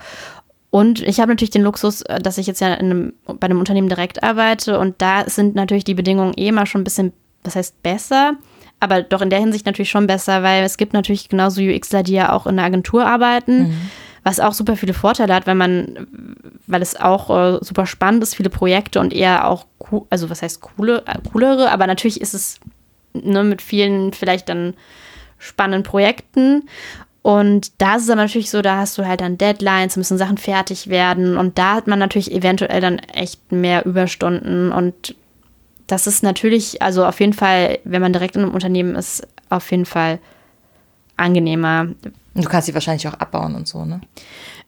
Und ich habe natürlich den Luxus, äh, dass ich jetzt ja einem, bei einem Unternehmen direkt arbeite und da sind natürlich die Bedingungen eh mal schon ein bisschen, das heißt besser, aber doch in der Hinsicht natürlich schon besser, weil es gibt natürlich genauso UXler, die ja auch in einer Agentur arbeiten. Mhm was auch super viele Vorteile hat, weil man, weil es auch äh, super spannend ist, viele Projekte und eher auch, also was heißt coole, äh, coolere, aber natürlich ist es ne, mit vielen vielleicht dann spannenden Projekten. Und da ist es aber natürlich so, da hast du halt dann Deadlines, müssen Sachen fertig werden und da hat man natürlich eventuell dann echt mehr Überstunden und das ist natürlich, also auf jeden Fall, wenn man direkt in einem Unternehmen ist, auf jeden Fall angenehmer. Du kannst sie wahrscheinlich auch abbauen und so, ne?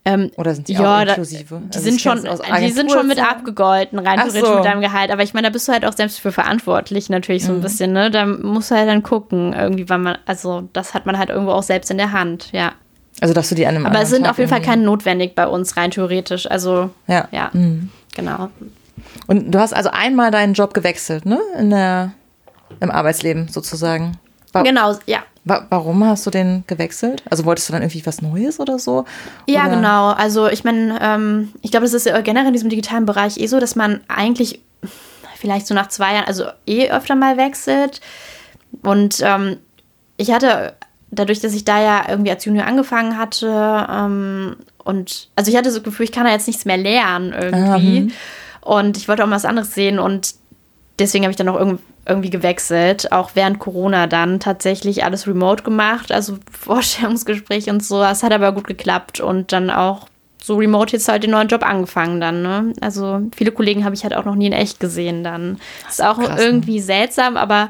Ähm, Oder sind die ja, auch inklusive? die, also sind schon, die sind schon mit abgegolten, rein theoretisch so. mit deinem Gehalt. Aber ich meine, da bist du halt auch selbst für verantwortlich, natürlich so ein mhm. bisschen, ne? Da musst du halt dann gucken, irgendwie, wann man, also das hat man halt irgendwo auch selbst in der Hand, ja. Also, dass du die an einem Aber es sind Tag auf jeden Fall keine notwendig bei uns, rein theoretisch. Also, ja, ja mhm. genau. Und du hast also einmal deinen Job gewechselt, ne? In der, im Arbeitsleben sozusagen. War, genau, ja. Warum hast du den gewechselt? Also wolltest du dann irgendwie was Neues oder so? Ja, oder? genau. Also ich meine, ähm, ich glaube, das ist generell in diesem digitalen Bereich eh so, dass man eigentlich vielleicht so nach zwei Jahren, also eh öfter mal wechselt. Und ähm, ich hatte, dadurch, dass ich da ja irgendwie als Junior angefangen hatte, ähm, und also ich hatte so das Gefühl, ich kann da jetzt nichts mehr lernen irgendwie. Mhm. Und ich wollte auch mal was anderes sehen und deswegen habe ich dann auch irgendwie gewechselt, auch während Corona dann tatsächlich alles remote gemacht, also *laughs* Vorstellungsgespräch und so. Es hat aber gut geklappt und dann auch so remote jetzt halt den neuen Job angefangen dann, ne? Also viele Kollegen habe ich halt auch noch nie in echt gesehen dann. Das ist auch krass, ne? irgendwie ne? seltsam, aber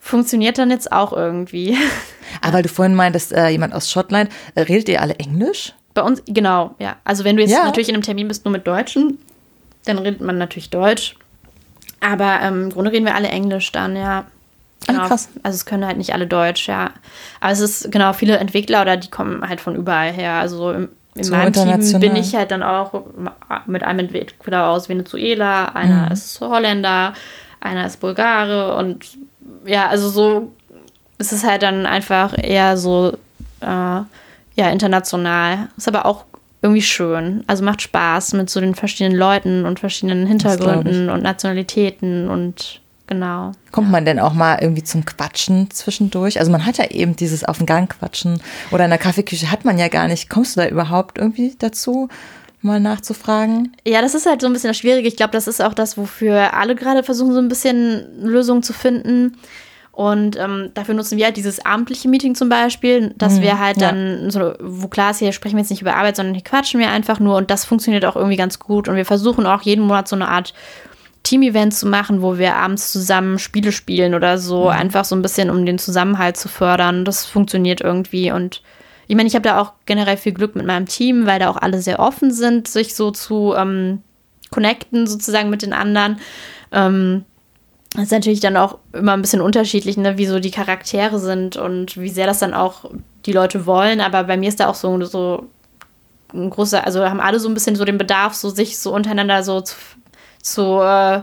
funktioniert dann jetzt auch irgendwie. Aber *laughs* weil du vorhin meintest, äh, jemand aus Schottland, äh, redet ihr alle Englisch? Bei uns, genau, ja. Also wenn du jetzt ja. natürlich in einem Termin bist nur mit Deutschen, dann redet man natürlich Deutsch. Aber ähm, im Grunde reden wir alle Englisch dann, ja. Genau. krass. Also es können halt nicht alle Deutsch, ja. Aber es ist genau viele Entwickler oder die kommen halt von überall her. Also im, in so meinem Team bin ich halt dann auch mit einem Entwickler aus Venezuela, einer mhm. ist Holländer, einer ist Bulgare und ja, also so ist es halt dann einfach eher so äh, ja international. Ist aber auch irgendwie schön. Also macht Spaß mit so den verschiedenen Leuten und verschiedenen Hintergründen und Nationalitäten und genau. Kommt ja. man denn auch mal irgendwie zum Quatschen zwischendurch? Also man hat ja eben dieses auf den Gang quatschen oder in der Kaffeeküche hat man ja gar nicht. Kommst du da überhaupt irgendwie dazu? mal nachzufragen? Ja, das ist halt so ein bisschen das Schwierige. Ich glaube, das ist auch das, wofür alle gerade versuchen, so ein bisschen Lösungen zu finden. Und ähm, dafür nutzen wir halt dieses abendliche Meeting zum Beispiel, dass mhm, wir halt ja. dann so, wo klar ist, hier sprechen wir jetzt nicht über Arbeit, sondern hier quatschen wir einfach nur und das funktioniert auch irgendwie ganz gut. Und wir versuchen auch jeden Monat so eine Art Team-Event zu machen, wo wir abends zusammen Spiele spielen oder so, mhm. einfach so ein bisschen, um den Zusammenhalt zu fördern. Das funktioniert irgendwie und ich meine, ich habe da auch generell viel Glück mit meinem Team, weil da auch alle sehr offen sind, sich so zu ähm, connecten sozusagen mit den anderen. Ähm, das ist natürlich dann auch immer ein bisschen unterschiedlich, ne, wie so die Charaktere sind und wie sehr das dann auch die Leute wollen. Aber bei mir ist da auch so, so ein großer, also haben alle so ein bisschen so den Bedarf, so sich so untereinander so zu, zu äh,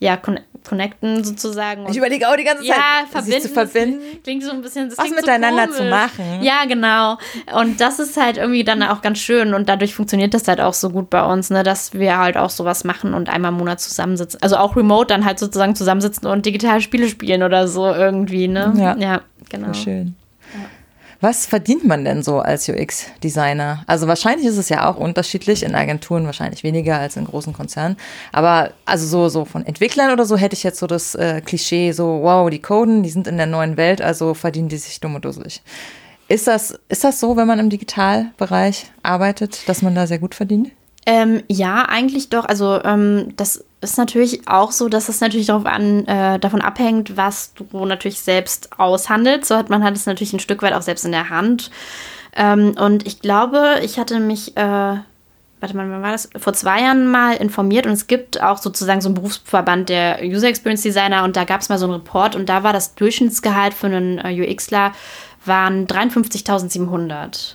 ja, connecten sozusagen. Ich überlege auch die ganze Zeit, ja, verbinden, zu verbinden. Klingt so ein bisschen, was miteinander so zu machen. Ja, genau. Und das ist halt irgendwie dann auch ganz schön und dadurch funktioniert das halt auch so gut bei uns, ne, dass wir halt auch sowas machen und einmal im Monat zusammensitzen. Also auch remote dann halt sozusagen zusammensitzen und digitale Spiele spielen oder so irgendwie, ne? Ja, ja genau. Schön. Was verdient man denn so als UX-Designer? Also wahrscheinlich ist es ja auch unterschiedlich, in Agenturen wahrscheinlich weniger als in großen Konzernen. Aber also so, so von Entwicklern oder so hätte ich jetzt so das äh, Klischee, so wow, die coden, die sind in der neuen Welt, also verdienen die sich dumm und dusselig. Ist das, ist das so, wenn man im Digitalbereich arbeitet, dass man da sehr gut verdient? Ähm, ja, eigentlich doch. Also ähm, das ist natürlich auch so, dass es natürlich darauf an, äh, davon abhängt, was du natürlich selbst aushandelst. So hat man hat es natürlich ein Stück weit auch selbst in der Hand. Ähm, und ich glaube, ich hatte mich, äh, warte mal, wann war das? Vor zwei Jahren mal informiert und es gibt auch sozusagen so einen Berufsverband der User Experience Designer und da gab es mal so einen Report und da war das Durchschnittsgehalt für einen äh, UXler waren 53.700.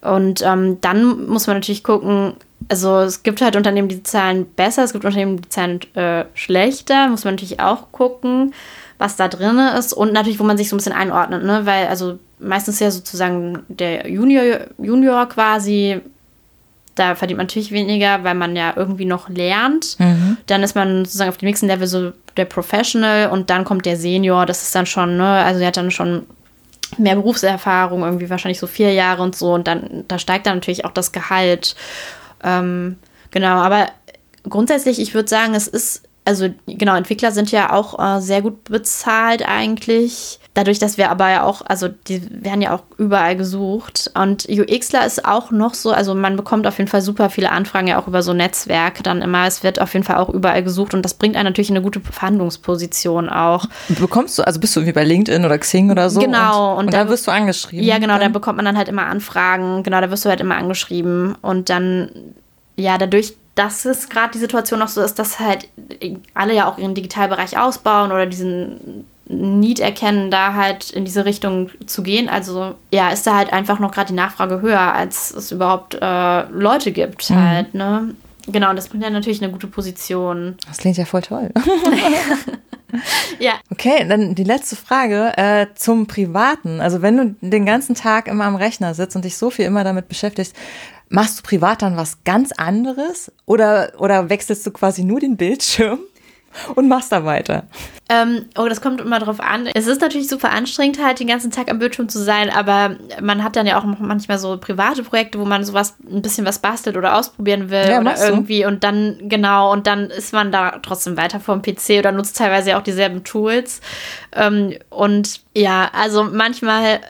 Und ähm, dann muss man natürlich gucken, also es gibt halt Unternehmen, die zahlen besser, es gibt Unternehmen, die zahlen äh, schlechter. Muss man natürlich auch gucken, was da drin ist und natürlich, wo man sich so ein bisschen einordnet, ne? Weil, also meistens ja sozusagen der Junior, Junior quasi, da verdient man natürlich weniger, weil man ja irgendwie noch lernt. Mhm. Dann ist man sozusagen auf dem nächsten Level so der Professional und dann kommt der Senior, das ist dann schon, ne, also er hat dann schon mehr Berufserfahrung, irgendwie wahrscheinlich so vier Jahre und so. Und dann, da steigt dann natürlich auch das Gehalt. Ähm, genau, aber grundsätzlich, ich würde sagen, es ist, also genau, Entwickler sind ja auch äh, sehr gut bezahlt eigentlich. Dadurch, dass wir aber ja auch, also die werden ja auch überall gesucht. Und UXler ist auch noch so, also man bekommt auf jeden Fall super viele Anfragen ja auch über so Netzwerke dann immer. Es wird auf jeden Fall auch überall gesucht und das bringt einen natürlich in eine gute Verhandlungsposition auch. Bekommst du, also bist du wie bei LinkedIn oder Xing oder so? Genau. Und, und, und da wirst du angeschrieben. Ja, genau, da bekommt man dann halt immer Anfragen. Genau, da wirst du halt immer angeschrieben. Und dann, ja, dadurch, dass es gerade die Situation noch so ist, dass halt alle ja auch ihren Digitalbereich ausbauen oder diesen Need erkennen, da halt in diese Richtung zu gehen. Also ja, ist da halt einfach noch gerade die Nachfrage höher, als es überhaupt äh, Leute gibt mhm. halt, ne? Genau, das bringt ja natürlich eine gute Position. Das klingt ja voll toll. *laughs* ja. Okay, dann die letzte Frage äh, zum Privaten. Also wenn du den ganzen Tag immer am Rechner sitzt und dich so viel immer damit beschäftigst, machst du privat dann was ganz anderes oder, oder wechselst du quasi nur den Bildschirm? Und machst da weiter. Ähm, oh, das kommt immer drauf an. Es ist natürlich super anstrengend, halt den ganzen Tag am Bildschirm zu sein, aber man hat dann ja auch manchmal so private Projekte, wo man sowas ein bisschen was bastelt oder ausprobieren will ja, oder irgendwie du? und dann, genau, und dann ist man da trotzdem weiter vom PC oder nutzt teilweise auch dieselben Tools. Ähm, und ja, also manchmal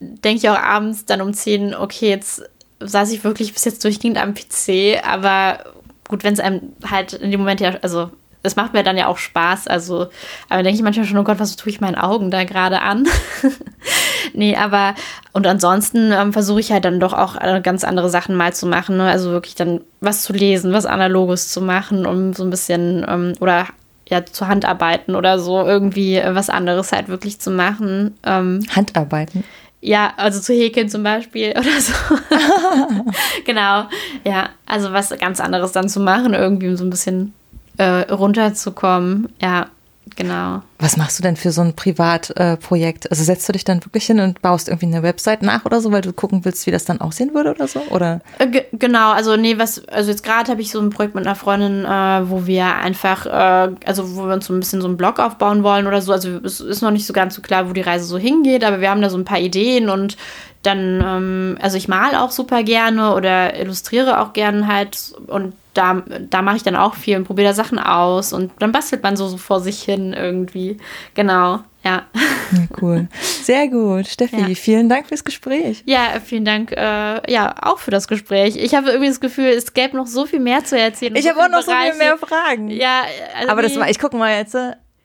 denke ich auch abends dann um 10, okay, jetzt saß ich wirklich bis jetzt durchgehend am PC, aber gut, wenn es einem halt in dem Moment ja, also es macht mir dann ja auch Spaß. Also, aber denke ich manchmal schon, oh Gott, was tue ich meinen Augen da gerade an? *laughs* nee, aber und ansonsten ähm, versuche ich halt dann doch auch äh, ganz andere Sachen mal zu machen. Ne? Also wirklich dann was zu lesen, was Analoges zu machen, um so ein bisschen ähm, oder ja, zu Handarbeiten oder so irgendwie äh, was anderes halt wirklich zu machen. Ähm, Handarbeiten? Ja, also zu häkeln zum Beispiel *laughs* oder so. *laughs* genau, ja, also was ganz anderes dann zu machen, irgendwie so ein bisschen äh, runterzukommen. Ja, genau. Was machst du denn für so ein Privatprojekt? Äh, also setzt du dich dann wirklich hin und baust irgendwie eine Website nach oder so, weil du gucken willst, wie das dann aussehen würde oder so? Oder? Äh, genau, also nee, was, also jetzt gerade habe ich so ein Projekt mit einer Freundin, äh, wo wir einfach, äh, also wo wir uns so ein bisschen so einen Blog aufbauen wollen oder so. Also es ist noch nicht so ganz so klar, wo die Reise so hingeht, aber wir haben da so ein paar Ideen und dann, ähm, also ich mal auch super gerne oder illustriere auch gerne halt und da, da mache ich dann auch viel und probiere da Sachen aus und dann bastelt man so, so vor sich hin irgendwie. Genau, ja. ja cool. Sehr gut. Steffi, ja. vielen Dank fürs Gespräch. Ja, vielen Dank, äh, ja, auch für das Gespräch. Ich habe irgendwie das Gefühl, es gäbe noch so viel mehr zu erzählen. Ich habe auch noch Bereiche. so viel mehr Fragen. Ja, also aber das war, ich gucke mal jetzt,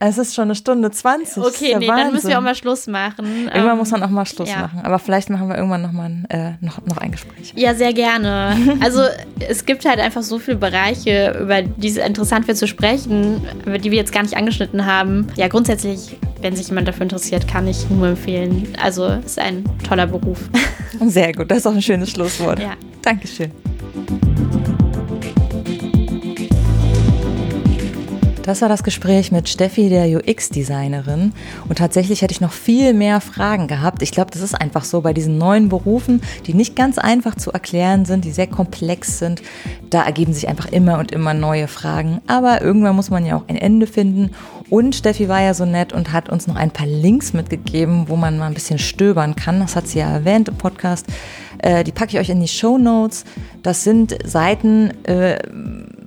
es ist schon eine Stunde 20. Okay, nee, Wahnsinn. dann müssen wir auch mal Schluss machen. Irgendwann ähm, muss man auch mal Schluss ja. machen. Aber vielleicht machen wir irgendwann noch mal ein, äh, noch, noch ein Gespräch. Ja, sehr gerne. *laughs* Also es gibt halt einfach so viele Bereiche, über die es interessant wird zu sprechen, über die wir jetzt gar nicht angeschnitten haben. Ja, grundsätzlich, wenn sich jemand dafür interessiert, kann ich nur empfehlen. Also es ist ein toller Beruf. *laughs* Sehr gut, das ist auch ein schönes Schlusswort. Ja. Dankeschön. Das war das Gespräch mit Steffi, der UX-Designerin. Und tatsächlich hätte ich noch viel mehr Fragen gehabt. Ich glaube, das ist einfach so bei diesen neuen Berufen, die nicht ganz einfach zu erklären sind, die sehr komplex sind. Da ergeben sich einfach immer und immer neue Fragen. Aber irgendwann muss man ja auch ein Ende finden. Und Steffi war ja so nett und hat uns noch ein paar Links mitgegeben, wo man mal ein bisschen stöbern kann. Das hat sie ja erwähnt im Podcast. Äh, die packe ich euch in die Show Notes. Das sind Seiten, äh,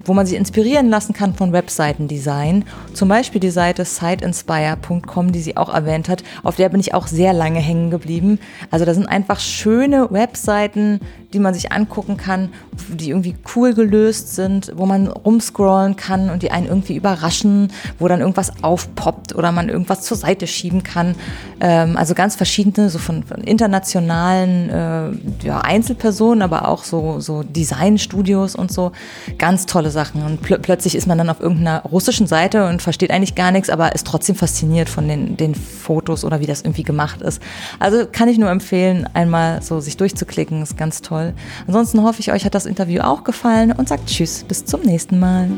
wo man sich inspirieren lassen kann von Webseitendesign. Zum Beispiel die Seite siteinspire.com, die sie auch erwähnt hat. Auf der bin ich auch sehr lange hängen geblieben. Also da sind einfach schöne Webseiten, die man sich angucken kann, die irgendwie cool gelöst sind, wo man rumscrollen kann und die einen irgendwie überraschen, wo dann irgendwas aufpoppt oder man irgendwas zur Seite schieben kann. Ähm, also ganz verschiedene, so von, von internationalen äh, ja, Einzelpersonen, aber auch so, so Designstudios und so. Ganz tolle Sachen. Und pl plötzlich ist man dann auf irgendeiner russischen Seite und versteht eigentlich gar nichts, aber ist trotzdem fasziniert von den, den Fotos oder wie das irgendwie gemacht ist. Also kann ich nur empfehlen, einmal so sich durchzuklicken, ist ganz toll toll. Ansonsten hoffe ich, euch hat das Interview auch gefallen und sagt Tschüss, bis zum nächsten Mal.